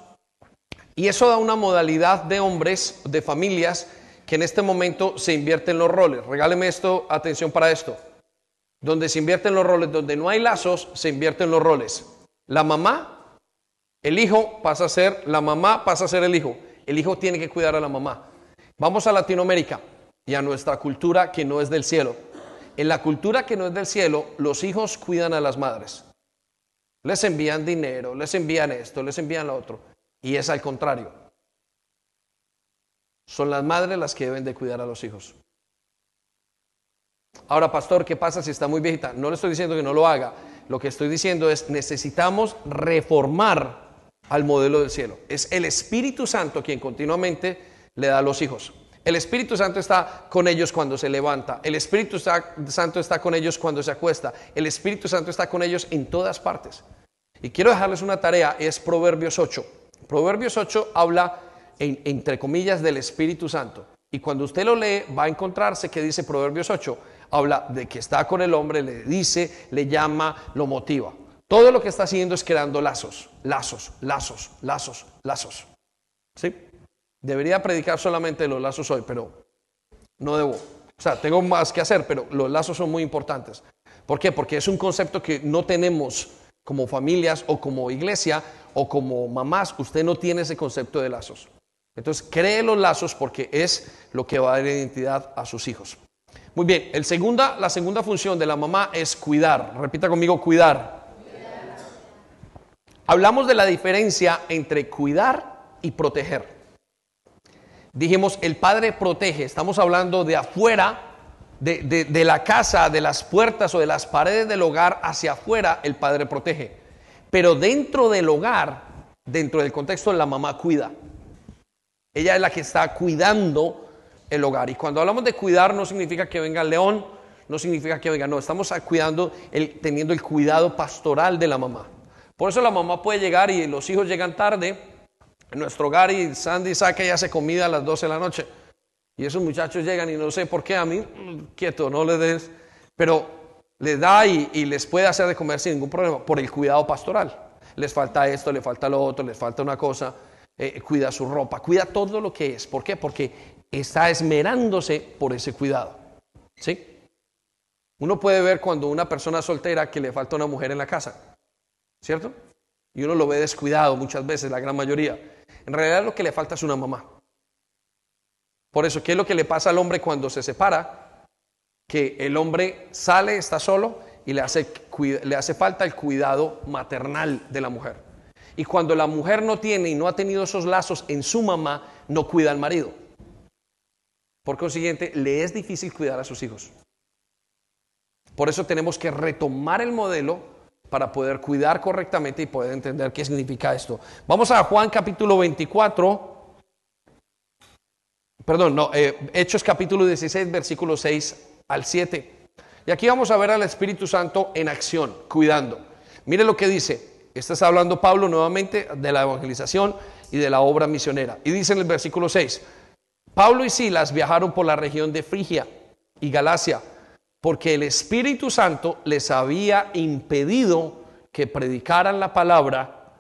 Y eso da una modalidad de hombres, de familias, que en este momento se invierten los roles. Regáleme esto, atención para esto. Donde se invierten los roles, donde no hay lazos, se invierten los roles. La mamá, el hijo pasa a ser, la mamá pasa a ser el hijo. El hijo tiene que cuidar a la mamá. Vamos a Latinoamérica y a nuestra cultura que no es del cielo. En la cultura que no es del cielo, los hijos cuidan a las madres. Les envían dinero, les envían esto, les envían lo otro. Y es al contrario. Son las madres las que deben de cuidar a los hijos. Ahora, pastor, ¿qué pasa si está muy viejita? No le estoy diciendo que no lo haga. Lo que estoy diciendo es necesitamos reformar al modelo del cielo. Es el Espíritu Santo quien continuamente le da a los hijos. El Espíritu Santo está con ellos cuando se levanta. El Espíritu Santo está con ellos cuando se acuesta. El Espíritu Santo está con ellos en todas partes. Y quiero dejarles una tarea, es Proverbios 8. Proverbios 8 habla, entre comillas, del Espíritu Santo. Y cuando usted lo lee, va a encontrarse que dice Proverbios 8, habla de que está con el hombre, le dice, le llama, lo motiva. Todo lo que está haciendo es creando lazos, lazos, lazos, lazos, lazos. ¿Sí? Debería predicar solamente los lazos hoy, pero no debo. O sea, tengo más que hacer, pero los lazos son muy importantes. ¿Por qué? Porque es un concepto que no tenemos como familias o como iglesia o como mamás, usted no tiene ese concepto de lazos. Entonces, cree los lazos porque es lo que va a dar identidad a sus hijos. Muy bien, la segunda función de la mamá es cuidar. Repita conmigo, cuidar. Hablamos de la diferencia entre cuidar y proteger. Dijimos, el padre protege, estamos hablando de afuera, de, de la casa, de las puertas o de las paredes del hogar hacia afuera, el padre protege. Pero dentro del hogar, dentro del contexto, la mamá cuida. Ella es la que está cuidando el hogar. Y cuando hablamos de cuidar no significa que venga el león, no significa que venga, no, estamos cuidando, el, teniendo el cuidado pastoral de la mamá. Por eso la mamá puede llegar y los hijos llegan tarde en nuestro hogar y Sandy saca y hace comida a las 12 de la noche. Y esos muchachos llegan y no sé por qué a mí, quieto, no le des, pero le da y, les puede hacer de comer sin ningún problema por el cuidado pastoral. Les falta esto, le falta lo otro, les falta una cosa, eh, cuida su ropa, cuida todo lo que es. ¿Por qué? Porque está esmerándose por ese cuidado. ¿Sí? Uno puede ver cuando una persona soltera que le falta una mujer en la casa, ¿cierto? Y uno lo ve descuidado muchas veces, la gran mayoría. En realidad lo que le falta es una mamá. Por eso, ¿qué es lo que le pasa al hombre cuando se separa? que el hombre sale, está solo y le hace, le hace falta el cuidado maternal de la mujer. Y cuando la mujer no tiene y no ha tenido esos lazos en su mamá, no cuida al marido. Por consiguiente, le es difícil cuidar a sus hijos. Por eso tenemos que retomar el modelo para poder cuidar correctamente y poder entender qué significa esto. Vamos a Juan capítulo 24. Perdón, no, eh, Hechos capítulo 16, versículo 6 al 7. Y aquí vamos a ver al Espíritu Santo en acción, cuidando. Mire lo que dice. Está hablando Pablo nuevamente de la evangelización y de la obra misionera. Y dice en el versículo 6, Pablo y Silas viajaron por la región de Frigia y Galacia, porque el Espíritu Santo les había impedido que predicaran la palabra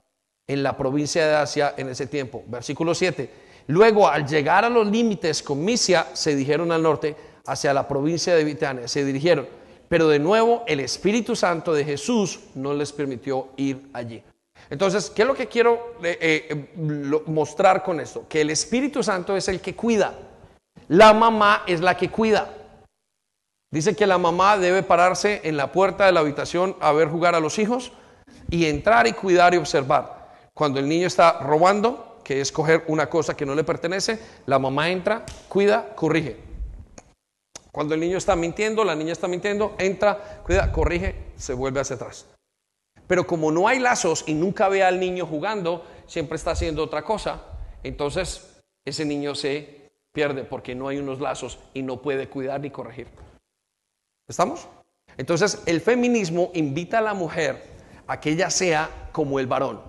en la provincia de Asia en ese tiempo. Versículo 7. Luego, al llegar a los límites con Misia, se dijeron al norte, hacia la provincia de Bitania, se dirigieron. Pero de nuevo, el Espíritu Santo de Jesús no les permitió ir allí. Entonces, ¿qué es lo que quiero eh, eh, mostrar con esto? Que el Espíritu Santo es el que cuida. La mamá es la que cuida. Dice que la mamá debe pararse en la puerta de la habitación a ver jugar a los hijos y entrar y cuidar y observar. Cuando el niño está robando, que es coger una cosa que no le pertenece, la mamá entra, cuida, corrige. Cuando el niño está mintiendo, la niña está mintiendo, entra, cuida, corrige, se vuelve hacia atrás. Pero como no hay lazos y nunca ve al niño jugando, siempre está haciendo otra cosa, entonces ese niño se pierde porque no hay unos lazos y no puede cuidar ni corregir. ¿Estamos? Entonces, el feminismo invita a la mujer a que ella sea como el varón.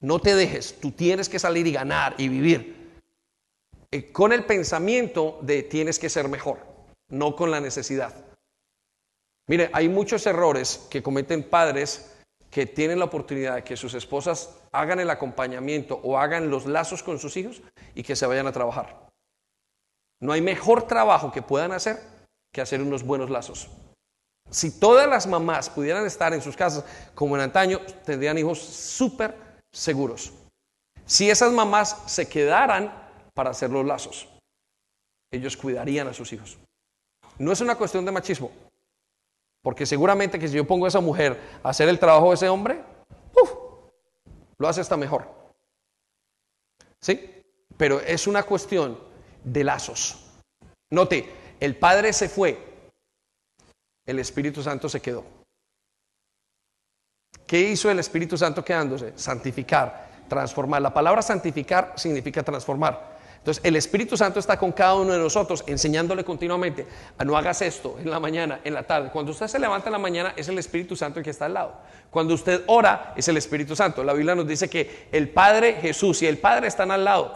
No te dejes, tú tienes que salir y ganar y vivir. Eh, con el pensamiento de tienes que ser mejor, no con la necesidad. Mire, hay muchos errores que cometen padres que tienen la oportunidad de que sus esposas hagan el acompañamiento o hagan los lazos con sus hijos y que se vayan a trabajar. No hay mejor trabajo que puedan hacer que hacer unos buenos lazos. Si todas las mamás pudieran estar en sus casas como en antaño, tendrían hijos súper seguros. Si esas mamás se quedaran para hacer los lazos, ellos cuidarían a sus hijos. No es una cuestión de machismo, porque seguramente que si yo pongo a esa mujer a hacer el trabajo de ese hombre, lo hace hasta mejor. ¿Sí? Pero es una cuestión de lazos. Note, el Padre se fue, el Espíritu Santo se quedó. ¿Qué hizo el Espíritu Santo quedándose? Santificar, transformar. La palabra santificar significa transformar. Entonces, el Espíritu Santo está con cada uno de nosotros, enseñándole continuamente a no hagas esto en la mañana, en la tarde. Cuando usted se levanta en la mañana, es el Espíritu Santo el que está al lado. Cuando usted ora, es el Espíritu Santo. La Biblia nos dice que el Padre Jesús y el Padre están al lado.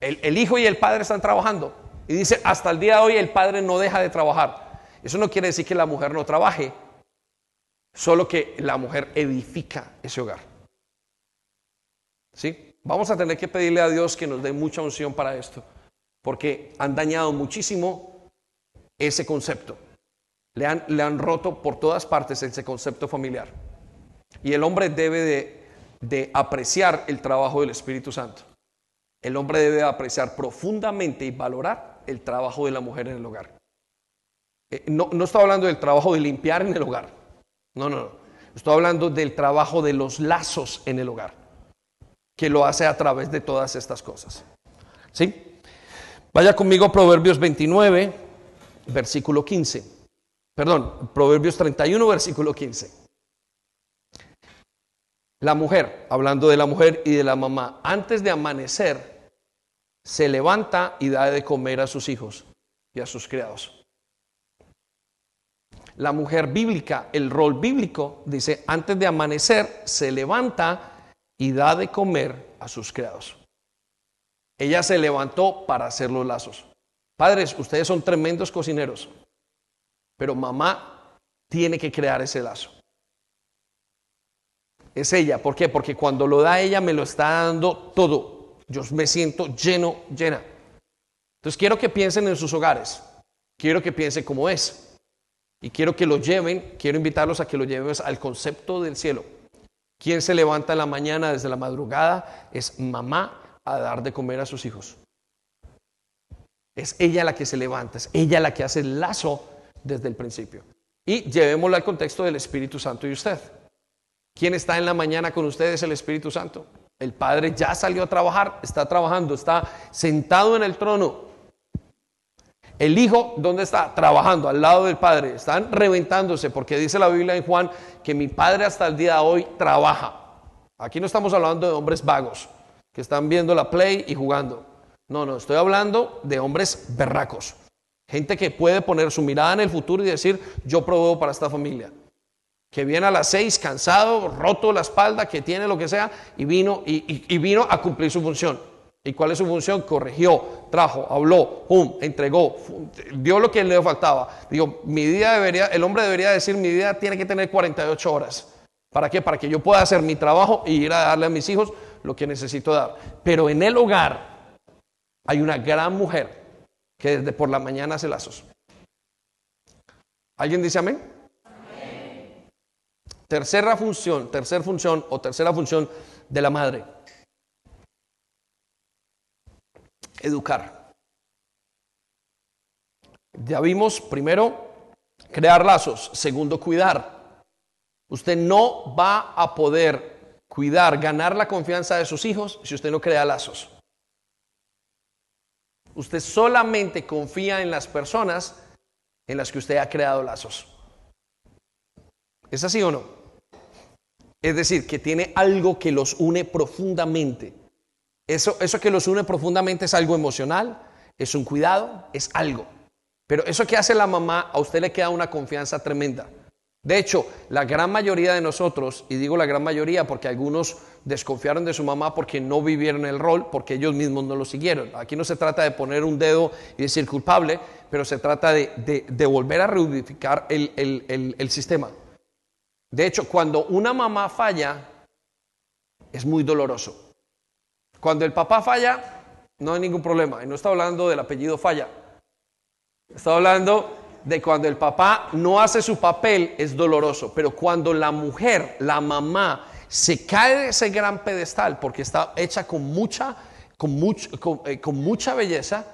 El, el Hijo y el Padre están trabajando. Y dice, hasta el día de hoy el padre no deja de trabajar. Eso no quiere decir que la mujer no trabaje, solo que la mujer edifica ese hogar. ¿Sí? Vamos a tener que pedirle a Dios que nos dé mucha unción para esto, porque han dañado muchísimo ese concepto. Le han, le han roto por todas partes ese concepto familiar. Y el hombre debe de, de apreciar el trabajo del Espíritu Santo. El hombre debe apreciar profundamente y valorar el trabajo de la mujer en el hogar. Eh, no, no estoy hablando del trabajo de limpiar en el hogar. No, no, no. Estoy hablando del trabajo de los lazos en el hogar, que lo hace a través de todas estas cosas. ¿Sí? Vaya conmigo a Proverbios 29, versículo 15. Perdón, Proverbios 31, versículo 15. La mujer, hablando de la mujer y de la mamá, antes de amanecer, se levanta y da de comer a sus hijos y a sus criados. La mujer bíblica, el rol bíblico, dice, antes de amanecer, se levanta y da de comer a sus criados. Ella se levantó para hacer los lazos. Padres, ustedes son tremendos cocineros, pero mamá tiene que crear ese lazo. Es ella, ¿por qué? Porque cuando lo da ella me lo está dando todo. Yo me siento lleno, llena. Entonces quiero que piensen en sus hogares. Quiero que piensen cómo es. Y quiero que lo lleven, quiero invitarlos a que lo lleven al concepto del cielo. ¿Quién se levanta en la mañana desde la madrugada? Es mamá a dar de comer a sus hijos. Es ella la que se levanta, es ella la que hace el lazo desde el principio. Y llevémoslo al contexto del Espíritu Santo y usted. ¿Quién está en la mañana con ustedes? El Espíritu Santo. El Padre ya salió a trabajar, está trabajando, está sentado en el trono. El Hijo, ¿dónde está? Trabajando al lado del Padre. Están reventándose porque dice la Biblia en Juan que mi Padre hasta el día de hoy trabaja. Aquí no estamos hablando de hombres vagos que están viendo la play y jugando. No, no, estoy hablando de hombres berracos. Gente que puede poner su mirada en el futuro y decir, yo proveo para esta familia que viene a las seis cansado, roto la espalda, que tiene lo que sea, y vino, y, vino a cumplir su función. ¿Y cuál es su función? Corrigió, trajo, habló, pum, entregó, dio lo que le faltaba. Digo, mi día debería, el hombre debería decir, mi día tiene que tener 48 horas. ¿Para qué? Para que yo pueda hacer mi trabajo y ir a darle a mis hijos lo que necesito dar. Pero en el hogar hay una gran mujer que desde por la mañana hace lazos. ¿Alguien dice amén? amén? Tercera función, tercera función o tercera función de la madre educar. Ya vimos, primero, crear lazos. Segundo, cuidar. Usted no va a poder cuidar, ganar la confianza de sus hijos si usted no crea lazos. Usted solamente confía en las personas en las que usted ha creado lazos. ¿Es así o no? Es decir, que tiene algo que los une profundamente. Eso, eso que los une profundamente es algo emocional, es un cuidado, es algo. Pero eso que hace la mamá, a usted le queda una confianza tremenda. De hecho, la gran mayoría de nosotros, y digo la gran mayoría porque algunos desconfiaron de su mamá porque no vivieron el rol, porque ellos mismos no lo siguieron. Aquí no se trata de poner un dedo y decir culpable, pero se trata de, volver a reunificar el sistema. De hecho, cuando una mamá falla, es muy doloroso. Cuando el papá falla, no hay ningún problema. Y no está hablando del apellido falla. Está hablando de cuando el papá no hace su papel, es doloroso. Pero cuando la mujer, la mamá, se cae de ese gran pedestal porque está hecha con mucha, con, eh, con mucha belleza,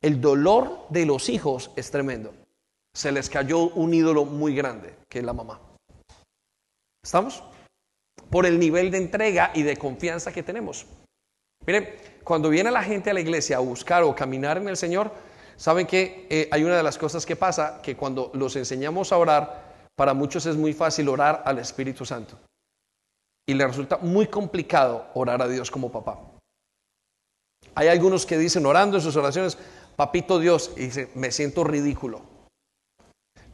el dolor de los hijos es tremendo. Se les cayó un ídolo muy grande, que es la mamá. ¿Estamos? Por el nivel de entrega y de confianza que tenemos. Miren, cuando viene la gente a la iglesia a buscar o caminar en el Señor, saben que eh, hay una de las cosas que pasa, que cuando los enseñamos a orar, para muchos es muy fácil orar al Espíritu Santo. Y le resulta muy complicado orar a Dios como papá. Hay algunos que dicen orando en sus oraciones, papito Dios, y dicen, me siento ridículo.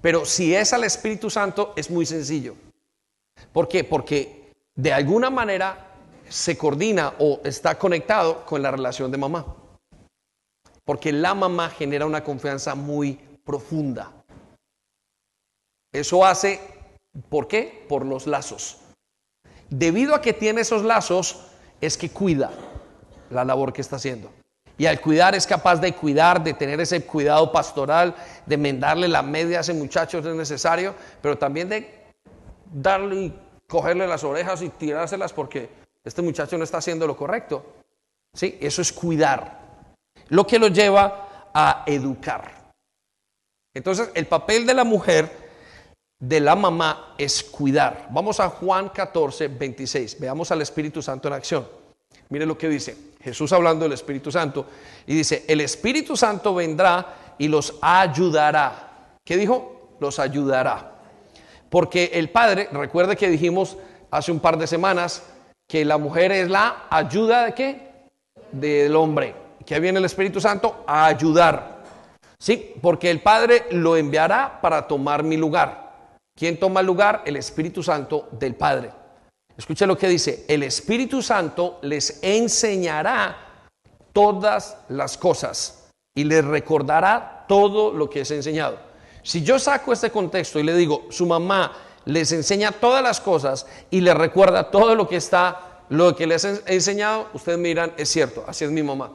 Pero si es al Espíritu Santo, es muy sencillo. ¿Por qué? Porque de alguna manera se coordina o está conectado con la relación de mamá. Porque la mamá genera una confianza muy profunda. Eso hace, ¿por qué? Por los lazos. Debido a que tiene esos lazos, es que cuida la labor que está haciendo. Y al cuidar es capaz de cuidar, de tener ese cuidado pastoral, de mendarle la media a ese muchacho si es necesario, pero también de darle y cogerle las orejas y tirárselas porque este muchacho no está haciendo lo correcto. ¿Sí? Eso es cuidar. Lo que lo lleva a educar. Entonces, el papel de la mujer, de la mamá, es cuidar. Vamos a Juan 14, 26. Veamos al Espíritu Santo en acción. Mire lo que dice Jesús hablando del Espíritu Santo. Y dice, el Espíritu Santo vendrá y los ayudará. ¿Qué dijo? Los ayudará. Porque el Padre, recuerde que dijimos hace un par de semanas, que la mujer es la ayuda de qué? Del hombre. Que viene el Espíritu Santo a ayudar. Sí, porque el Padre lo enviará para tomar mi lugar. ¿Quién toma el lugar? El Espíritu Santo del Padre. Escuche lo que dice, el Espíritu Santo les enseñará todas las cosas y les recordará todo lo que es enseñado. Si yo saco este contexto y le digo, su mamá les enseña todas las cosas y les recuerda todo lo que está, lo que les he enseñado, ustedes miran, es cierto, así es mi mamá.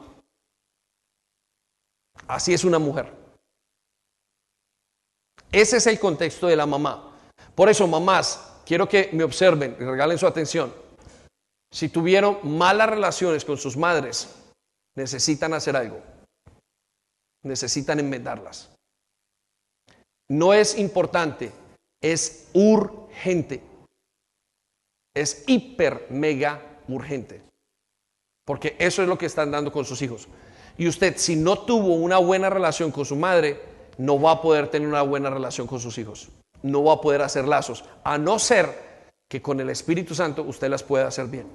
Así es una mujer. Ese es el contexto de la mamá. Por eso, mamás, quiero que me observen y regalen su atención. Si tuvieron malas relaciones con sus madres, necesitan hacer algo. Necesitan enmendarlas. No es importante es urgente. Es hiper, mega urgente. Porque eso es lo que están dando con sus hijos. Y usted, si no tuvo una buena relación con su madre, no va a poder tener una buena relación con sus hijos. No va a poder hacer lazos. A no ser que con el Espíritu Santo usted las pueda hacer bien.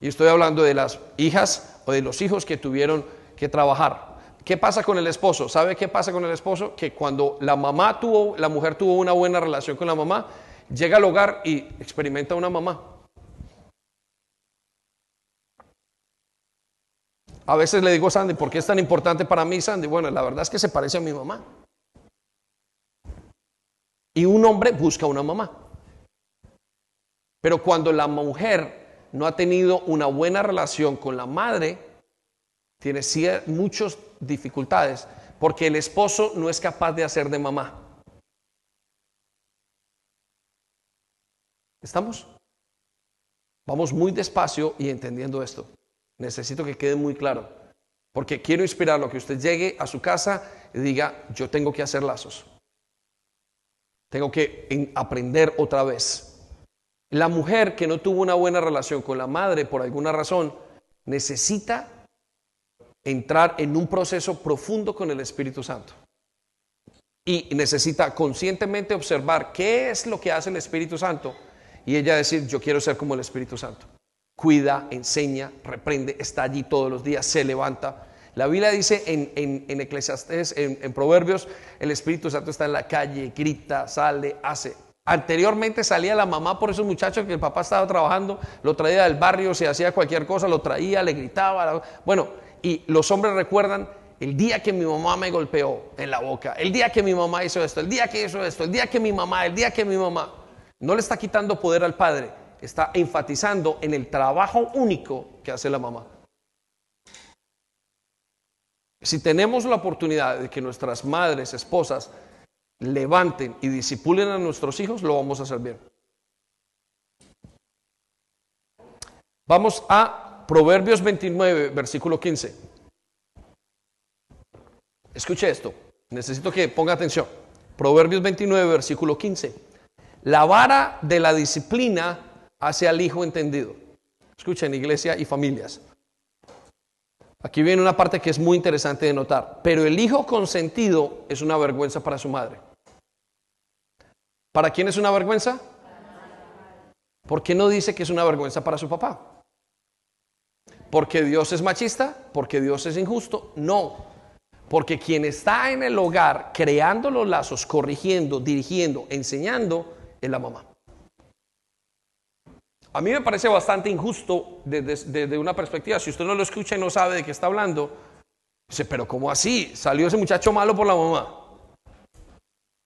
Y estoy hablando de las hijas o de los hijos que tuvieron que trabajar. ¿Qué pasa con el esposo? ¿Sabe qué pasa con el esposo? Que cuando la mamá tuvo, la mujer tuvo una buena relación con la mamá, llega al hogar y experimenta una mamá. A veces le digo, Sandy, ¿por qué es tan importante para mí, Sandy? Bueno, la verdad es que se parece a mi mamá. Y un hombre busca una mamá. Pero cuando la mujer no ha tenido una buena relación con la madre, tiene muchas dificultades porque el esposo no es capaz de hacer de mamá. ¿Estamos? Vamos muy despacio y entendiendo esto. Necesito que quede muy claro. Porque quiero inspirarlo, que usted llegue a su casa y diga, yo tengo que hacer lazos. Tengo que aprender otra vez. La mujer que no tuvo una buena relación con la madre por alguna razón, necesita entrar en un proceso profundo con el Espíritu Santo. Y necesita conscientemente observar qué es lo que hace el Espíritu Santo y ella decir, yo quiero ser como el Espíritu Santo. Cuida, enseña, reprende, está allí todos los días, se levanta. La Biblia dice en, en, en Eclesiastés, en, en Proverbios, el Espíritu Santo está en la calle, grita, sale, hace. Anteriormente salía la mamá por esos muchachos que el papá estaba trabajando, lo traía del barrio, se hacía cualquier cosa, lo traía, le gritaba. Bueno, y los hombres recuerdan el día que mi mamá me golpeó en la boca, el día que mi mamá hizo esto, el día que hizo esto, el día que mi mamá, el día que mi mamá. No le está quitando poder al padre, está enfatizando en el trabajo único que hace la mamá. Si tenemos la oportunidad de que nuestras madres, esposas, levanten y disipulen a nuestros hijos, lo vamos a hacer bien. Vamos a Proverbios 29, versículo 15. Escuche esto, necesito que ponga atención. Proverbios 29, versículo 15. La vara de la disciplina hace al hijo entendido. Escuchen, iglesia y familias. Aquí viene una parte que es muy interesante de notar. Pero el hijo consentido es una vergüenza para su madre. ¿Para quién es una vergüenza? ¿Por qué no dice que es una vergüenza para su papá? ¿Porque Dios es machista? ¿Porque Dios es injusto? No. Porque quien está en el hogar creando los lazos, corrigiendo, dirigiendo, enseñando, es la mamá. A mí me parece bastante injusto desde, una perspectiva. Si usted no lo escucha y no sabe de qué está hablando, dice, pero ¿cómo así? ¿Salió ese muchacho malo por la mamá?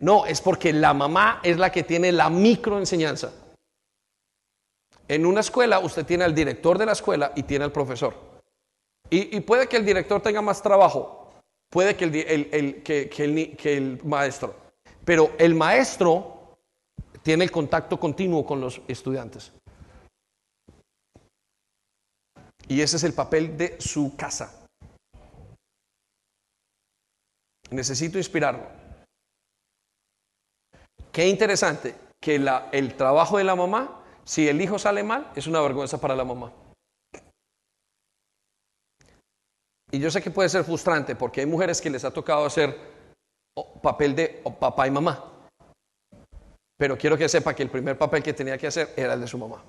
No, es porque la mamá es la que tiene la microenseñanza. En una escuela usted tiene al director de la escuela y tiene al profesor. Y, puede que el director tenga más trabajo, puede que el, que el maestro. Pero el maestro tiene el contacto continuo con los estudiantes. Y ese es el papel de su casa. Necesito inspirarlo. Qué interesante que el trabajo de la mamá, si el hijo sale mal, es una vergüenza para la mamá. Y yo sé que puede ser frustrante porque hay mujeres que les ha tocado hacer papel de papá y mamá. Pero quiero que sepa que el primer papel que tenía que hacer era el de su mamá.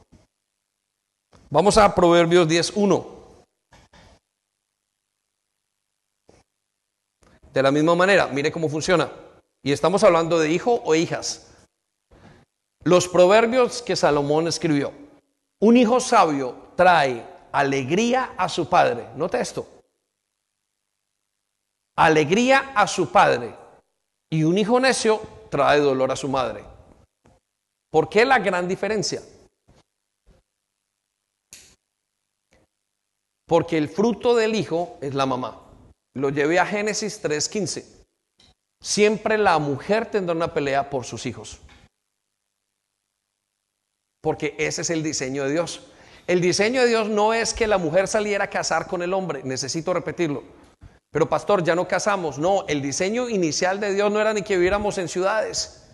Vamos a Proverbios 10.1. De la misma manera, mire cómo funciona. Y estamos hablando de hijo o hijas. Los proverbios que Salomón escribió. Un hijo sabio trae alegría a su padre. Nota esto. Alegría a su padre. Y un hijo necio trae dolor a su madre. ¿Por qué la gran diferencia? Porque el fruto del hijo es la mamá. Lo llevé a Génesis 3:15. Siempre la mujer tendrá una pelea por sus hijos. Porque ese es el diseño de Dios. El diseño de Dios no es que la mujer saliera a casar con el hombre, necesito repetirlo. Pero pastor, ya no casamos. No, el diseño inicial de Dios no era ni que viviéramos en ciudades.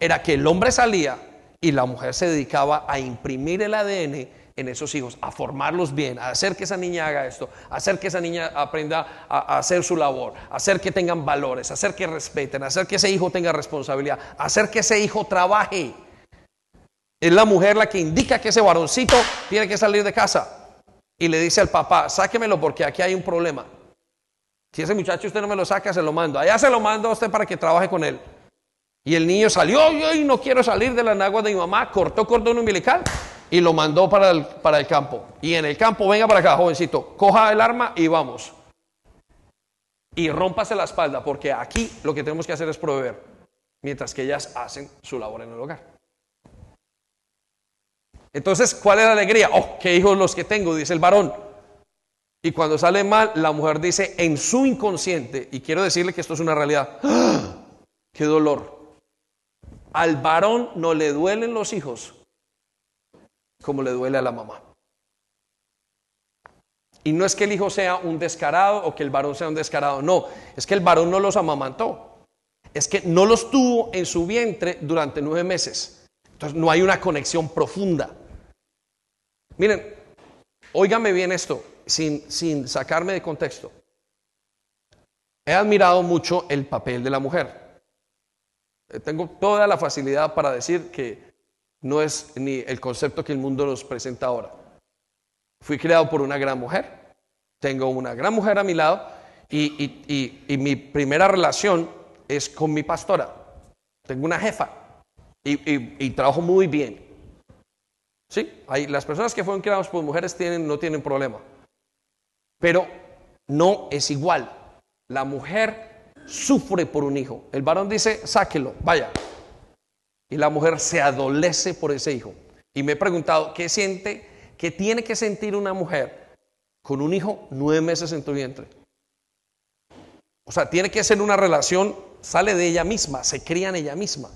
Era que el hombre salía y la mujer se dedicaba a imprimir el ADN en esos hijos, a formarlos bien, a hacer que esa niña haga esto, a hacer que esa niña aprenda a, hacer su labor, a hacer que tengan valores, a hacer que respeten, a hacer que ese hijo tenga responsabilidad, a hacer que ese hijo trabaje. Es la mujer la que indica que ese varoncito tiene que salir de casa y le dice al papá, sáquemelo porque aquí hay un problema. Si ese muchacho usted no me lo saca, se lo mando. Allá se lo mando a usted para que trabaje con él. Y el niño salió, y no quiero salir de las aguas de mi mamá, cortó cordón umbilical y lo mandó para el, para el campo. Y en el campo, venga para acá, jovencito, coja el arma y vamos. Y rómpase la espalda, porque aquí lo que tenemos que hacer es proveer, mientras que ellas hacen su labor en el hogar. Entonces, ¿cuál es la alegría? Oh, qué hijos los que tengo, dice el varón. Y cuando sale mal, la mujer dice en su inconsciente, y quiero decirle que esto es una realidad, ¡Ah! ¡qué dolor! Al varón no le duelen los hijos como le duele a la mamá. Y no es que el hijo sea un descarado o que el varón sea un descarado, no, es que el varón no los amamantó. Es que no los tuvo en su vientre durante nueve meses. Entonces no hay una conexión profunda. Miren, óigame bien esto, sin, sin sacarme de contexto. He admirado mucho el papel de la mujer. Eh, tengo toda la facilidad para decir que no es ni el concepto que el mundo nos presenta ahora. Fui creado por una gran mujer, tengo una gran mujer a mi lado y, mi primera relación es con mi pastora. Tengo una jefa y, trabajo muy bien. Sí, hay, las personas que fueron creadas por mujeres tienen, no tienen problema. Pero no es igual. La mujer sufre por un hijo. El varón dice, sáquelo, vaya, y la mujer se adolece por ese hijo. Y me he preguntado, ¿qué siente, qué tiene que sentir una mujer con un hijo nueve meses en tu vientre? O sea, tiene que ser una relación, sale de ella misma, se cría en ella misma.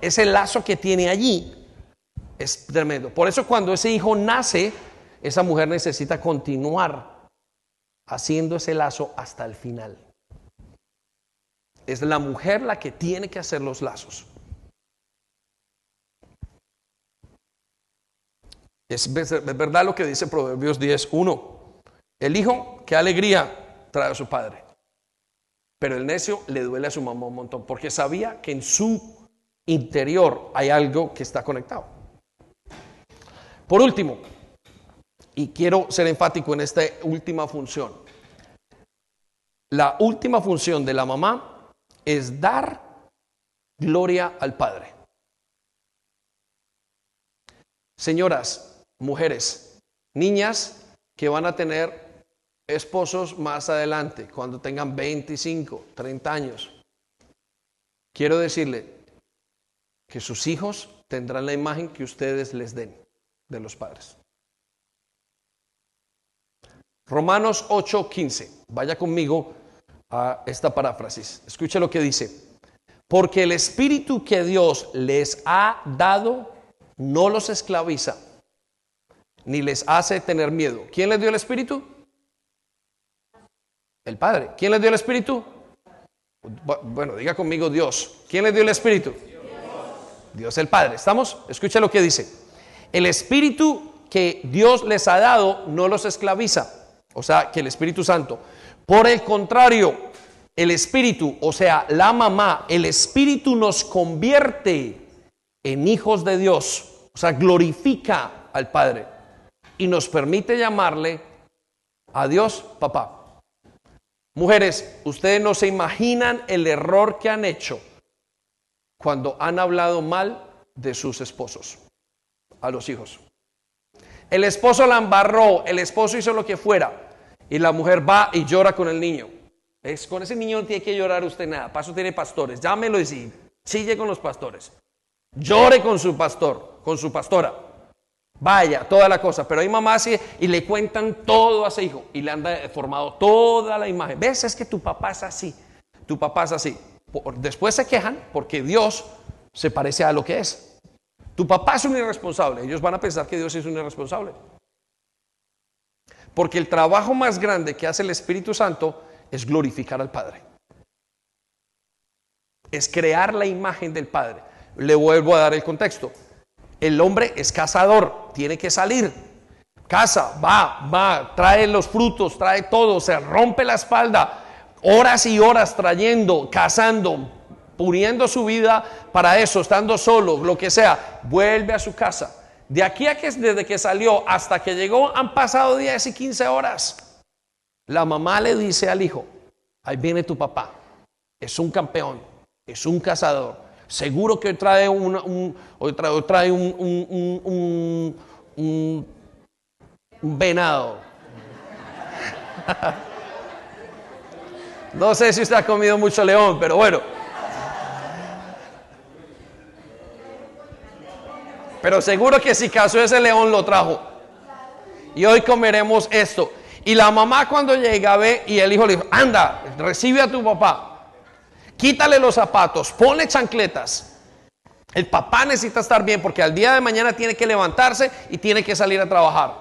Ese lazo que tiene allí es tremendo. Por eso cuando ese hijo nace, esa mujer necesita continuar haciendo ese lazo hasta el final. Es la mujer la que tiene que hacer los lazos. Es verdad lo que dice Proverbios 10.1. El hijo, qué alegría trae a su padre. Pero el necio le duele a su mamá un montón, porque sabía que en su interior hay algo que está conectado. Por último, y quiero ser enfático en esta última función, la última función de la mamá es dar gloria al Padre. Señoras, mujeres, niñas que van a tener esposos más adelante, cuando tengan 25, 30 años. Quiero decirle que sus hijos tendrán la imagen que ustedes les den de los padres. Romanos 8:15. Vaya conmigo a esta paráfrasis. Escuche lo que dice. Porque el espíritu que Dios les ha dado no los esclaviza ni les hace tener miedo. ¿Quién les dio el Espíritu? El Padre. ¿Quién les dio el Espíritu? Bueno, diga conmigo Dios. ¿Quién les dio el Espíritu? Dios, el Padre. ¿Estamos? Escucha lo que dice. El Espíritu que Dios les ha dado no los esclaviza. O sea, que el Espíritu Santo. Por el contrario, el Espíritu, o sea, la mamá, el Espíritu nos convierte en hijos de Dios. O sea, glorifica al Padre y nos permite llamarle a Dios papá. Mujeres, ustedes no se imaginan el error que han hecho cuando han hablado mal de sus esposos, a los hijos. El esposo la embarró, el esposo hizo lo que fuera y la mujer va y llora con el niño. Es, con ese niño no tiene que llorar usted nada, paso tiene pastores, llámelo y sí, sigue con los pastores. Llore con su pastor, con su pastora. Vaya, toda la cosa. Pero hay mamás y, y le cuentan todo a ese hijo y le han formado toda la imagen. ¿Ves? Es que tu papá es así. Tu papá es así. Después se quejan porque Dios se parece a lo que es. Tu papá es un irresponsable. Ellos van a pensar que Dios es un irresponsable. Porque el trabajo más grande que hace el Espíritu Santo es glorificar al Padre. Es crear la imagen del Padre. Le vuelvo a dar el contexto. El hombre es cazador, tiene que salir. Caza, va, va, trae los frutos, trae todo, se rompe la espalda, horas y horas trayendo, cazando, poniendo su vida para eso, estando solo, lo que sea, vuelve a su casa. De aquí a que desde que salió hasta que llegó han pasado 10 y 15 horas. La mamá le dice al hijo, ahí viene tu papá, es un campeón, es un cazador Seguro que trae, un, trae, un, un, un venado. No sé si usted ha comido mucho león, pero bueno. Pero seguro que si cazó ese león lo trajo. Y hoy comeremos esto. Y la mamá cuando llega ve y el hijo le dijo, anda, recibe a tu papá. Quítale los zapatos, ponle chancletas. El papá necesita estar bien porque al día de mañana tiene que levantarse y tiene que salir a trabajar.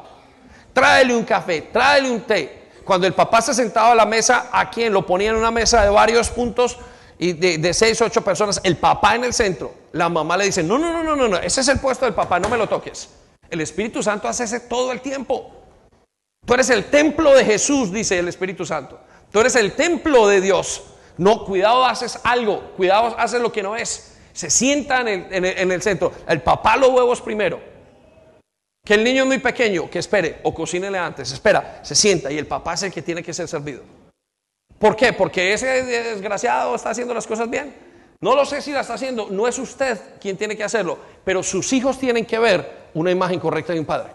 Tráele un café, tráele un té. Cuando el papá se sentaba a la mesa, ¿a quién? Lo ponía en una mesa de varios puntos y de, seis, ocho personas. El papá en el centro. La mamá le dice, no, no, no, no, no, no, ese es el puesto del papá, no me lo toques. El Espíritu Santo hace ese todo el tiempo. Tú eres el templo de Jesús, dice el Espíritu Santo. Tú eres el templo de Dios. No, cuidado, haces algo. Cuidado, haces lo que no es. Se sienta en el, en el centro. El papá los huevos primero. Que el niño es muy pequeño, que espere o cocínele antes, espera, se sienta y el papá es el que tiene que ser servido. ¿Por qué? Porque ese desgraciado está haciendo las cosas bien. No lo sé si la está haciendo, no es usted quien tiene que hacerlo, pero sus hijos tienen que ver una imagen correcta de un padre.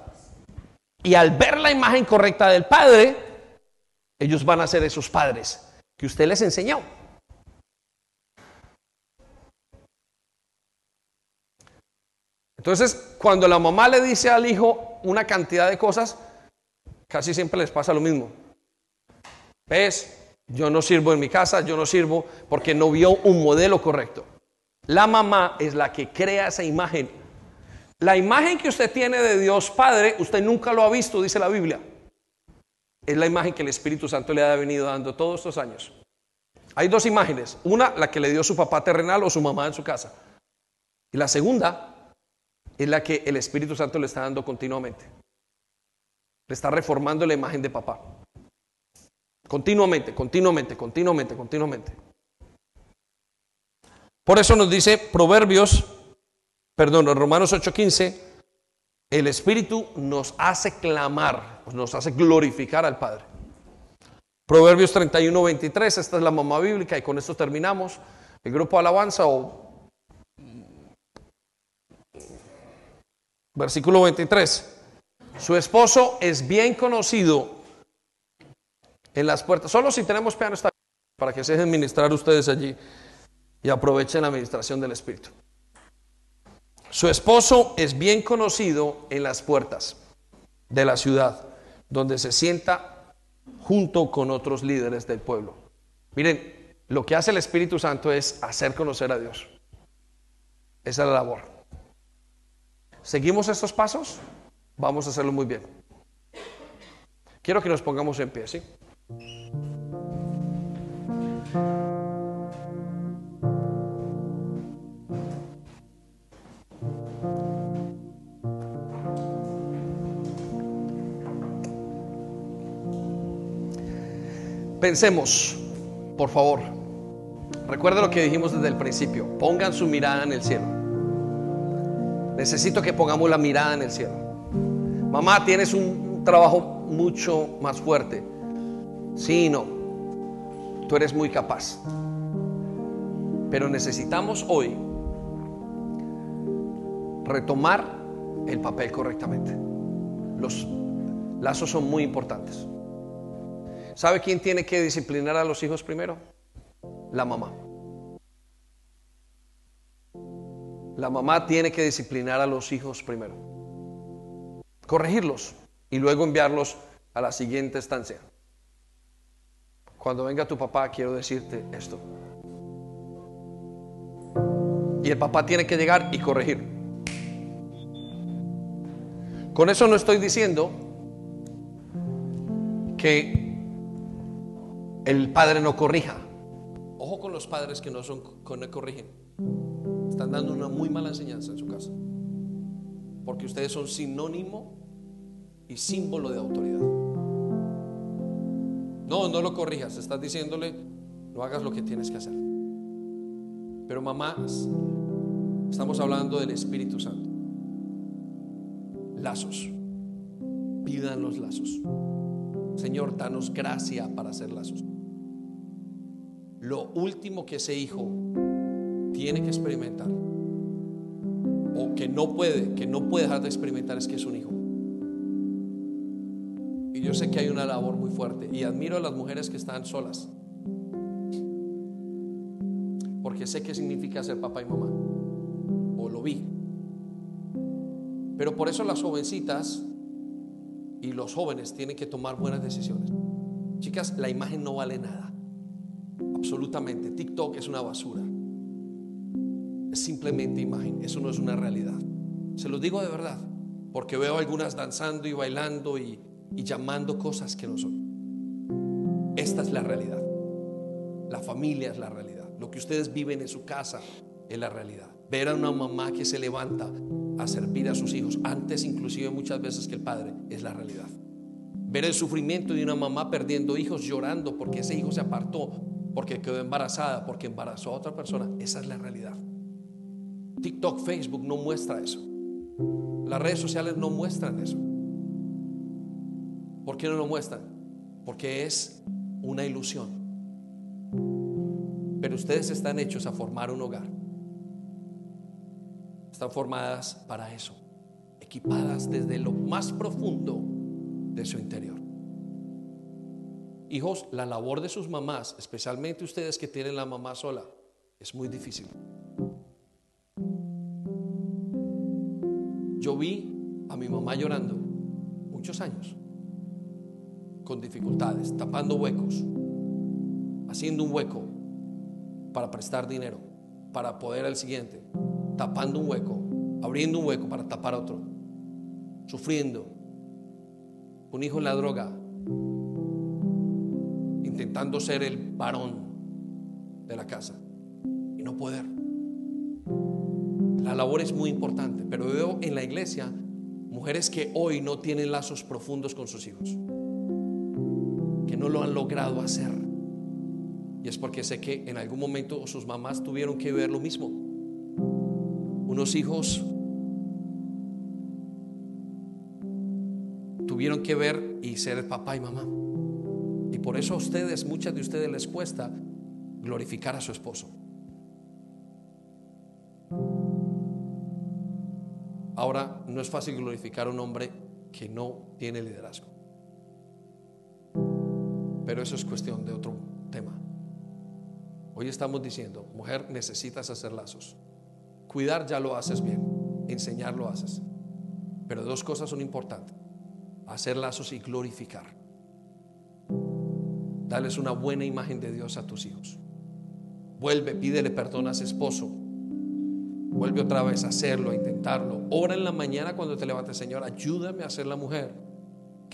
Y al ver la imagen correcta del padre, ellos van a ser esos padres que usted les enseñó. Entonces, cuando la mamá le dice al hijo una cantidad de cosas, casi siempre les pasa lo mismo. ¿Ves? Yo no sirvo en mi casa, yo no sirvo porque no vio un modelo correcto. La mamá es la que crea esa imagen. La imagen que usted tiene de Dios Padre, usted nunca lo ha visto, dice la Biblia. Es la imagen que el Espíritu Santo le ha venido dando todos estos años. Hay dos imágenes. Una, la que le dio su papá terrenal o su mamá en su casa. Y la segunda, es la que el Espíritu Santo le está dando continuamente. Le está reformando la imagen de papá. Continuamente, continuamente, continuamente, continuamente. Por eso nos dice Proverbios, perdón, Romanos 8:15, el Espíritu nos hace clamar, nos hace glorificar al Padre. Proverbios 31, 23, esta es la mamá bíblica y con esto terminamos. El grupo Alabanza o Versículo 23. Su esposo es bien conocido en las puertas. Solo si tenemos piano está para que se dejen ministrar ustedes allí y aprovechen la administración del Espíritu. Su esposo es bien conocido en las puertas de la ciudad, donde se sienta junto con otros líderes del pueblo. Miren, lo que hace el Espíritu Santo es hacer conocer a Dios. Esa es la labor. ¿Seguimos estos pasos? Vamos a hacerlo muy bien. Quiero que nos pongamos en pie, ¿sí? Pensemos, por favor. Recuerda lo que dijimos desde el principio. Pongan su mirada en el cielo. Necesito que pongamos la mirada en el cielo. Mamá, tienes un trabajo mucho más fuerte. Sí, no. Tú eres muy capaz. Pero necesitamos hoy retomar el papel correctamente. Los lazos son muy importantes. ¿Sabe quién tiene que disciplinar a los hijos primero? La mamá. La mamá tiene que disciplinar a los hijos primero, corregirlos y luego enviarlos a la siguiente estancia. Cuando venga tu papá, quiero decirte esto. Y el papá tiene que llegar y corregir. Con eso no estoy diciendo que el padre no corrija. Ojo con los padres que no son que no corrigen. Están dando una muy mala enseñanza en su casa. Porque ustedes son sinónimo y símbolo de autoridad. No, no lo corrijas. Estás diciéndole, no hagas lo que tienes que hacer. Pero mamás, estamos hablando del Espíritu Santo. Lazos. Pidan los lazos. Señor, danos gracia para hacer lazos. Lo último que ese hijo tiene que experimentar, o que no puede, que no puede dejar de experimentar, es que es un hijo. Yo sé que hay una labor muy fuerte y admiro a las mujeres que están solas. Porque sé qué significa ser papá y mamá. O lo vi. Pero por eso las jovencitas y los jóvenes tienen que tomar buenas decisiones. Chicas, la imagen no vale nada. Absolutamente. TikTok es una basura. Es simplemente imagen. Eso no es una realidad. Se los digo de verdad. Porque veo algunas danzando y bailando y, y llamando cosas que no son. Esta es la realidad. La familia es la realidad. Lo que ustedes viven en su casa es la realidad. Ver a una mamá que se levanta a servir a sus hijos, antes inclusive muchas veces que el padre, es la realidad. Ver el sufrimiento de una mamá perdiendo hijos llorando porque ese hijo se apartó, porque quedó embarazada, porque embarazó a otra persona, esa es la realidad. TikTok, Facebook no muestra eso. Las redes sociales no muestran eso. ¿Por qué no lo muestran? Porque es una ilusión. Pero ustedes están hechos a formar un hogar. Están formadas para eso, equipadas desde lo más profundo de su interior. Hijos, la labor de sus mamás, especialmente ustedes que tienen la mamá sola, es muy difícil. Yo vi a mi mamá llorando muchos años, con dificultades, tapando huecos, haciendo un hueco para prestar dinero, para poder al siguiente, tapando un hueco, abriendo un hueco para tapar otro, sufriendo, un hijo en la droga, intentando ser el varón de la casa y no poder. La labor es muy importante, pero veo en la iglesia mujeres que hoy no tienen lazos profundos con sus hijos, no lo han logrado hacer. Y es porque sé que en algún momento sus mamás tuvieron que ver lo mismo. Unos hijos tuvieron que ver y ser papá y mamá. Y por eso a ustedes, muchas de ustedes les cuesta glorificar a su esposo. Ahora, no es fácil glorificar a un hombre que no tiene liderazgo. Pero eso es cuestión de otro tema. Hoy estamos diciendo, mujer, necesitas hacer lazos. Cuidar ya lo haces bien, enseñar lo haces. Pero dos cosas son importantes. Hacer lazos y glorificar. Dales una buena imagen de Dios a tus hijos. Vuelve, pídele perdón a ese esposo Vuelve otra vez a hacerlo, a intentarlo. Ora en la mañana cuando te levantes, Señor, ayúdame a ser la mujer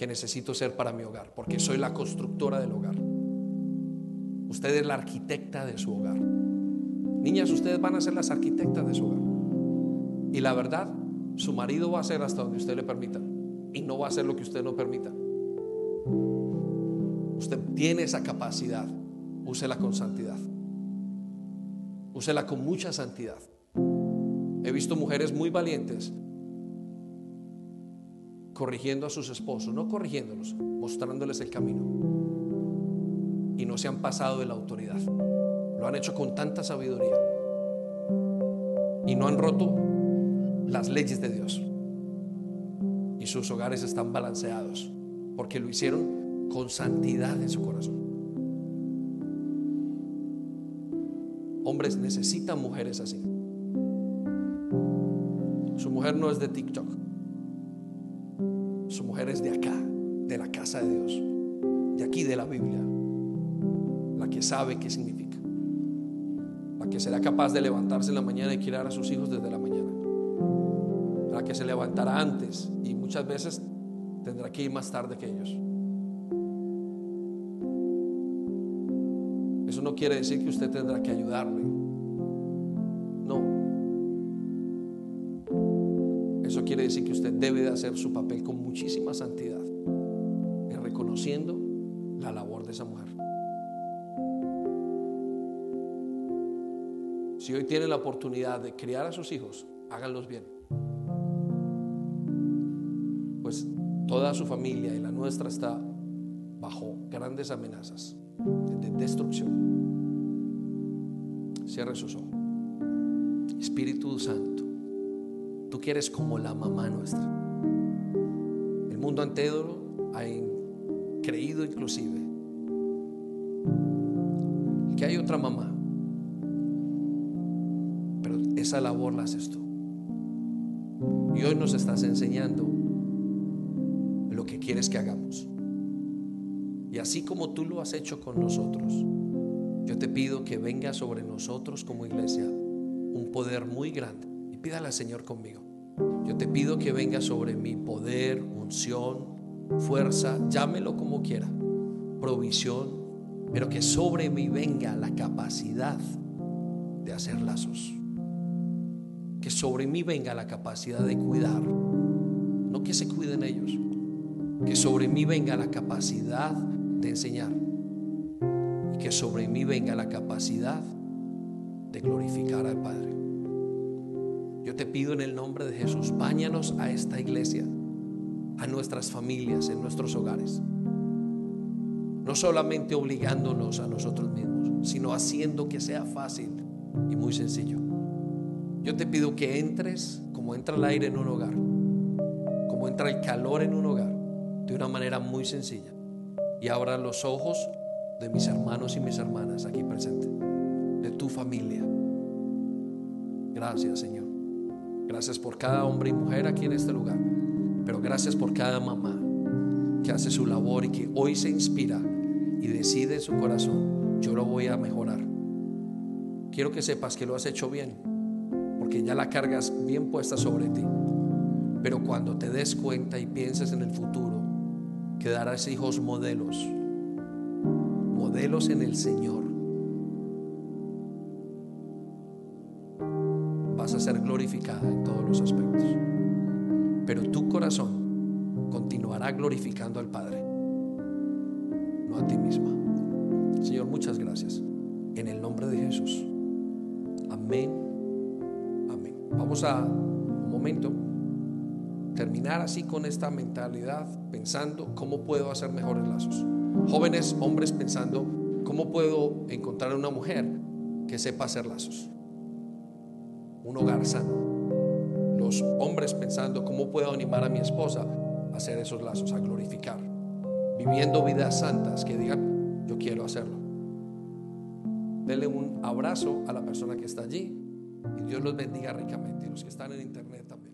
que necesito ser para mi hogar, porque soy la constructora del hogar. Usted es la arquitecta de su hogar. Niñas, ustedes van a ser las arquitectas de su hogar. Y la verdad, su marido va a ser hasta donde usted le permita. Y no va a hacer lo que usted no permita. Usted tiene esa capacidad. Úsela con santidad. Úsela con mucha santidad. He visto mujeres muy valientes corrigiendo a sus esposos, no corrigiéndolos, mostrándoles el camino. Y no se han pasado de la autoridad. Lo han hecho con tanta sabiduría. Y no han roto las leyes de Dios. Y sus hogares están balanceados porque lo hicieron con santidad en su corazón. Hombres necesitan mujeres así. Su mujer no es de TikTok. Su mujer es de acá, de la casa de Dios, de aquí de la Biblia. La que sabe qué significa. La que será capaz de levantarse en la mañana y criar a sus hijos desde la mañana. La que se levantará antes y muchas veces tendrá que ir más tarde que ellos. Eso no quiere decir que usted tendrá que ayudarle quiere decir que usted debe de hacer su papel con muchísima santidad, en reconociendo la labor de esa mujer. Si hoy tiene la oportunidad de criar a sus hijos, háganlos bien. Pues toda su familia y la nuestra está bajo grandes amenazas de destrucción. Cierre sus ojos. Espíritu Santo. Tú quieres como la mamá nuestra. El mundo entero ha creído inclusive que hay otra mamá. Pero esa labor la haces tú. Y hoy nos estás enseñando lo que quieres que hagamos. Y así como tú lo has hecho con nosotros, yo te pido que venga sobre nosotros como iglesia un poder muy grande. Pídale al Señor conmigo. Yo te pido que venga sobre mi poder, unción, fuerza, llámelo como quiera, provisión, pero que sobre mí venga la capacidad de hacer lazos. Que sobre mí venga la capacidad de cuidar, no que se cuiden ellos. Que sobre mí venga la capacidad de enseñar. Y que sobre mí venga la capacidad de glorificar al Padre. Yo te pido en el nombre de Jesús, báñanos a esta iglesia, a nuestras familias, en nuestros hogares. No solamente obligándonos a nosotros mismos, sino haciendo que sea fácil y muy sencillo. Yo te pido que entres como entra el aire en un hogar, como entra el calor en un hogar, de una manera muy sencilla. Y abra los ojos de mis hermanos y mis hermanas aquí presentes, de tu familia. Gracias, Señor. Gracias por cada hombre y mujer aquí en este lugar. Pero gracias por cada mamá que hace su labor y que hoy se inspira y decide en su corazón, yo lo voy a mejorar. Quiero que sepas que lo has hecho bien, porque ya la cargas bien puesta sobre ti. Pero cuando te des cuenta y pienses en el futuro, que darás hijos modelos, modelos en el Señor. Ser glorificada en todos los aspectos. Pero tu corazón continuará glorificando al Padre, no a ti misma. Señor, muchas gracias. En el nombre de Jesús. Amén. Amén. Vamos a un momento terminar así con esta mentalidad, pensando cómo puedo hacer mejores lazos. Jóvenes, hombres pensando cómo puedo encontrar una mujer que sepa hacer lazos. Un hogar sano. Los hombres pensando cómo puedo animar a mi esposa a hacer esos lazos, a glorificar. Viviendo vidas santas que digan, yo quiero hacerlo. Dele un abrazo a la persona que está allí y Dios los bendiga ricamente. Y los que están en internet también.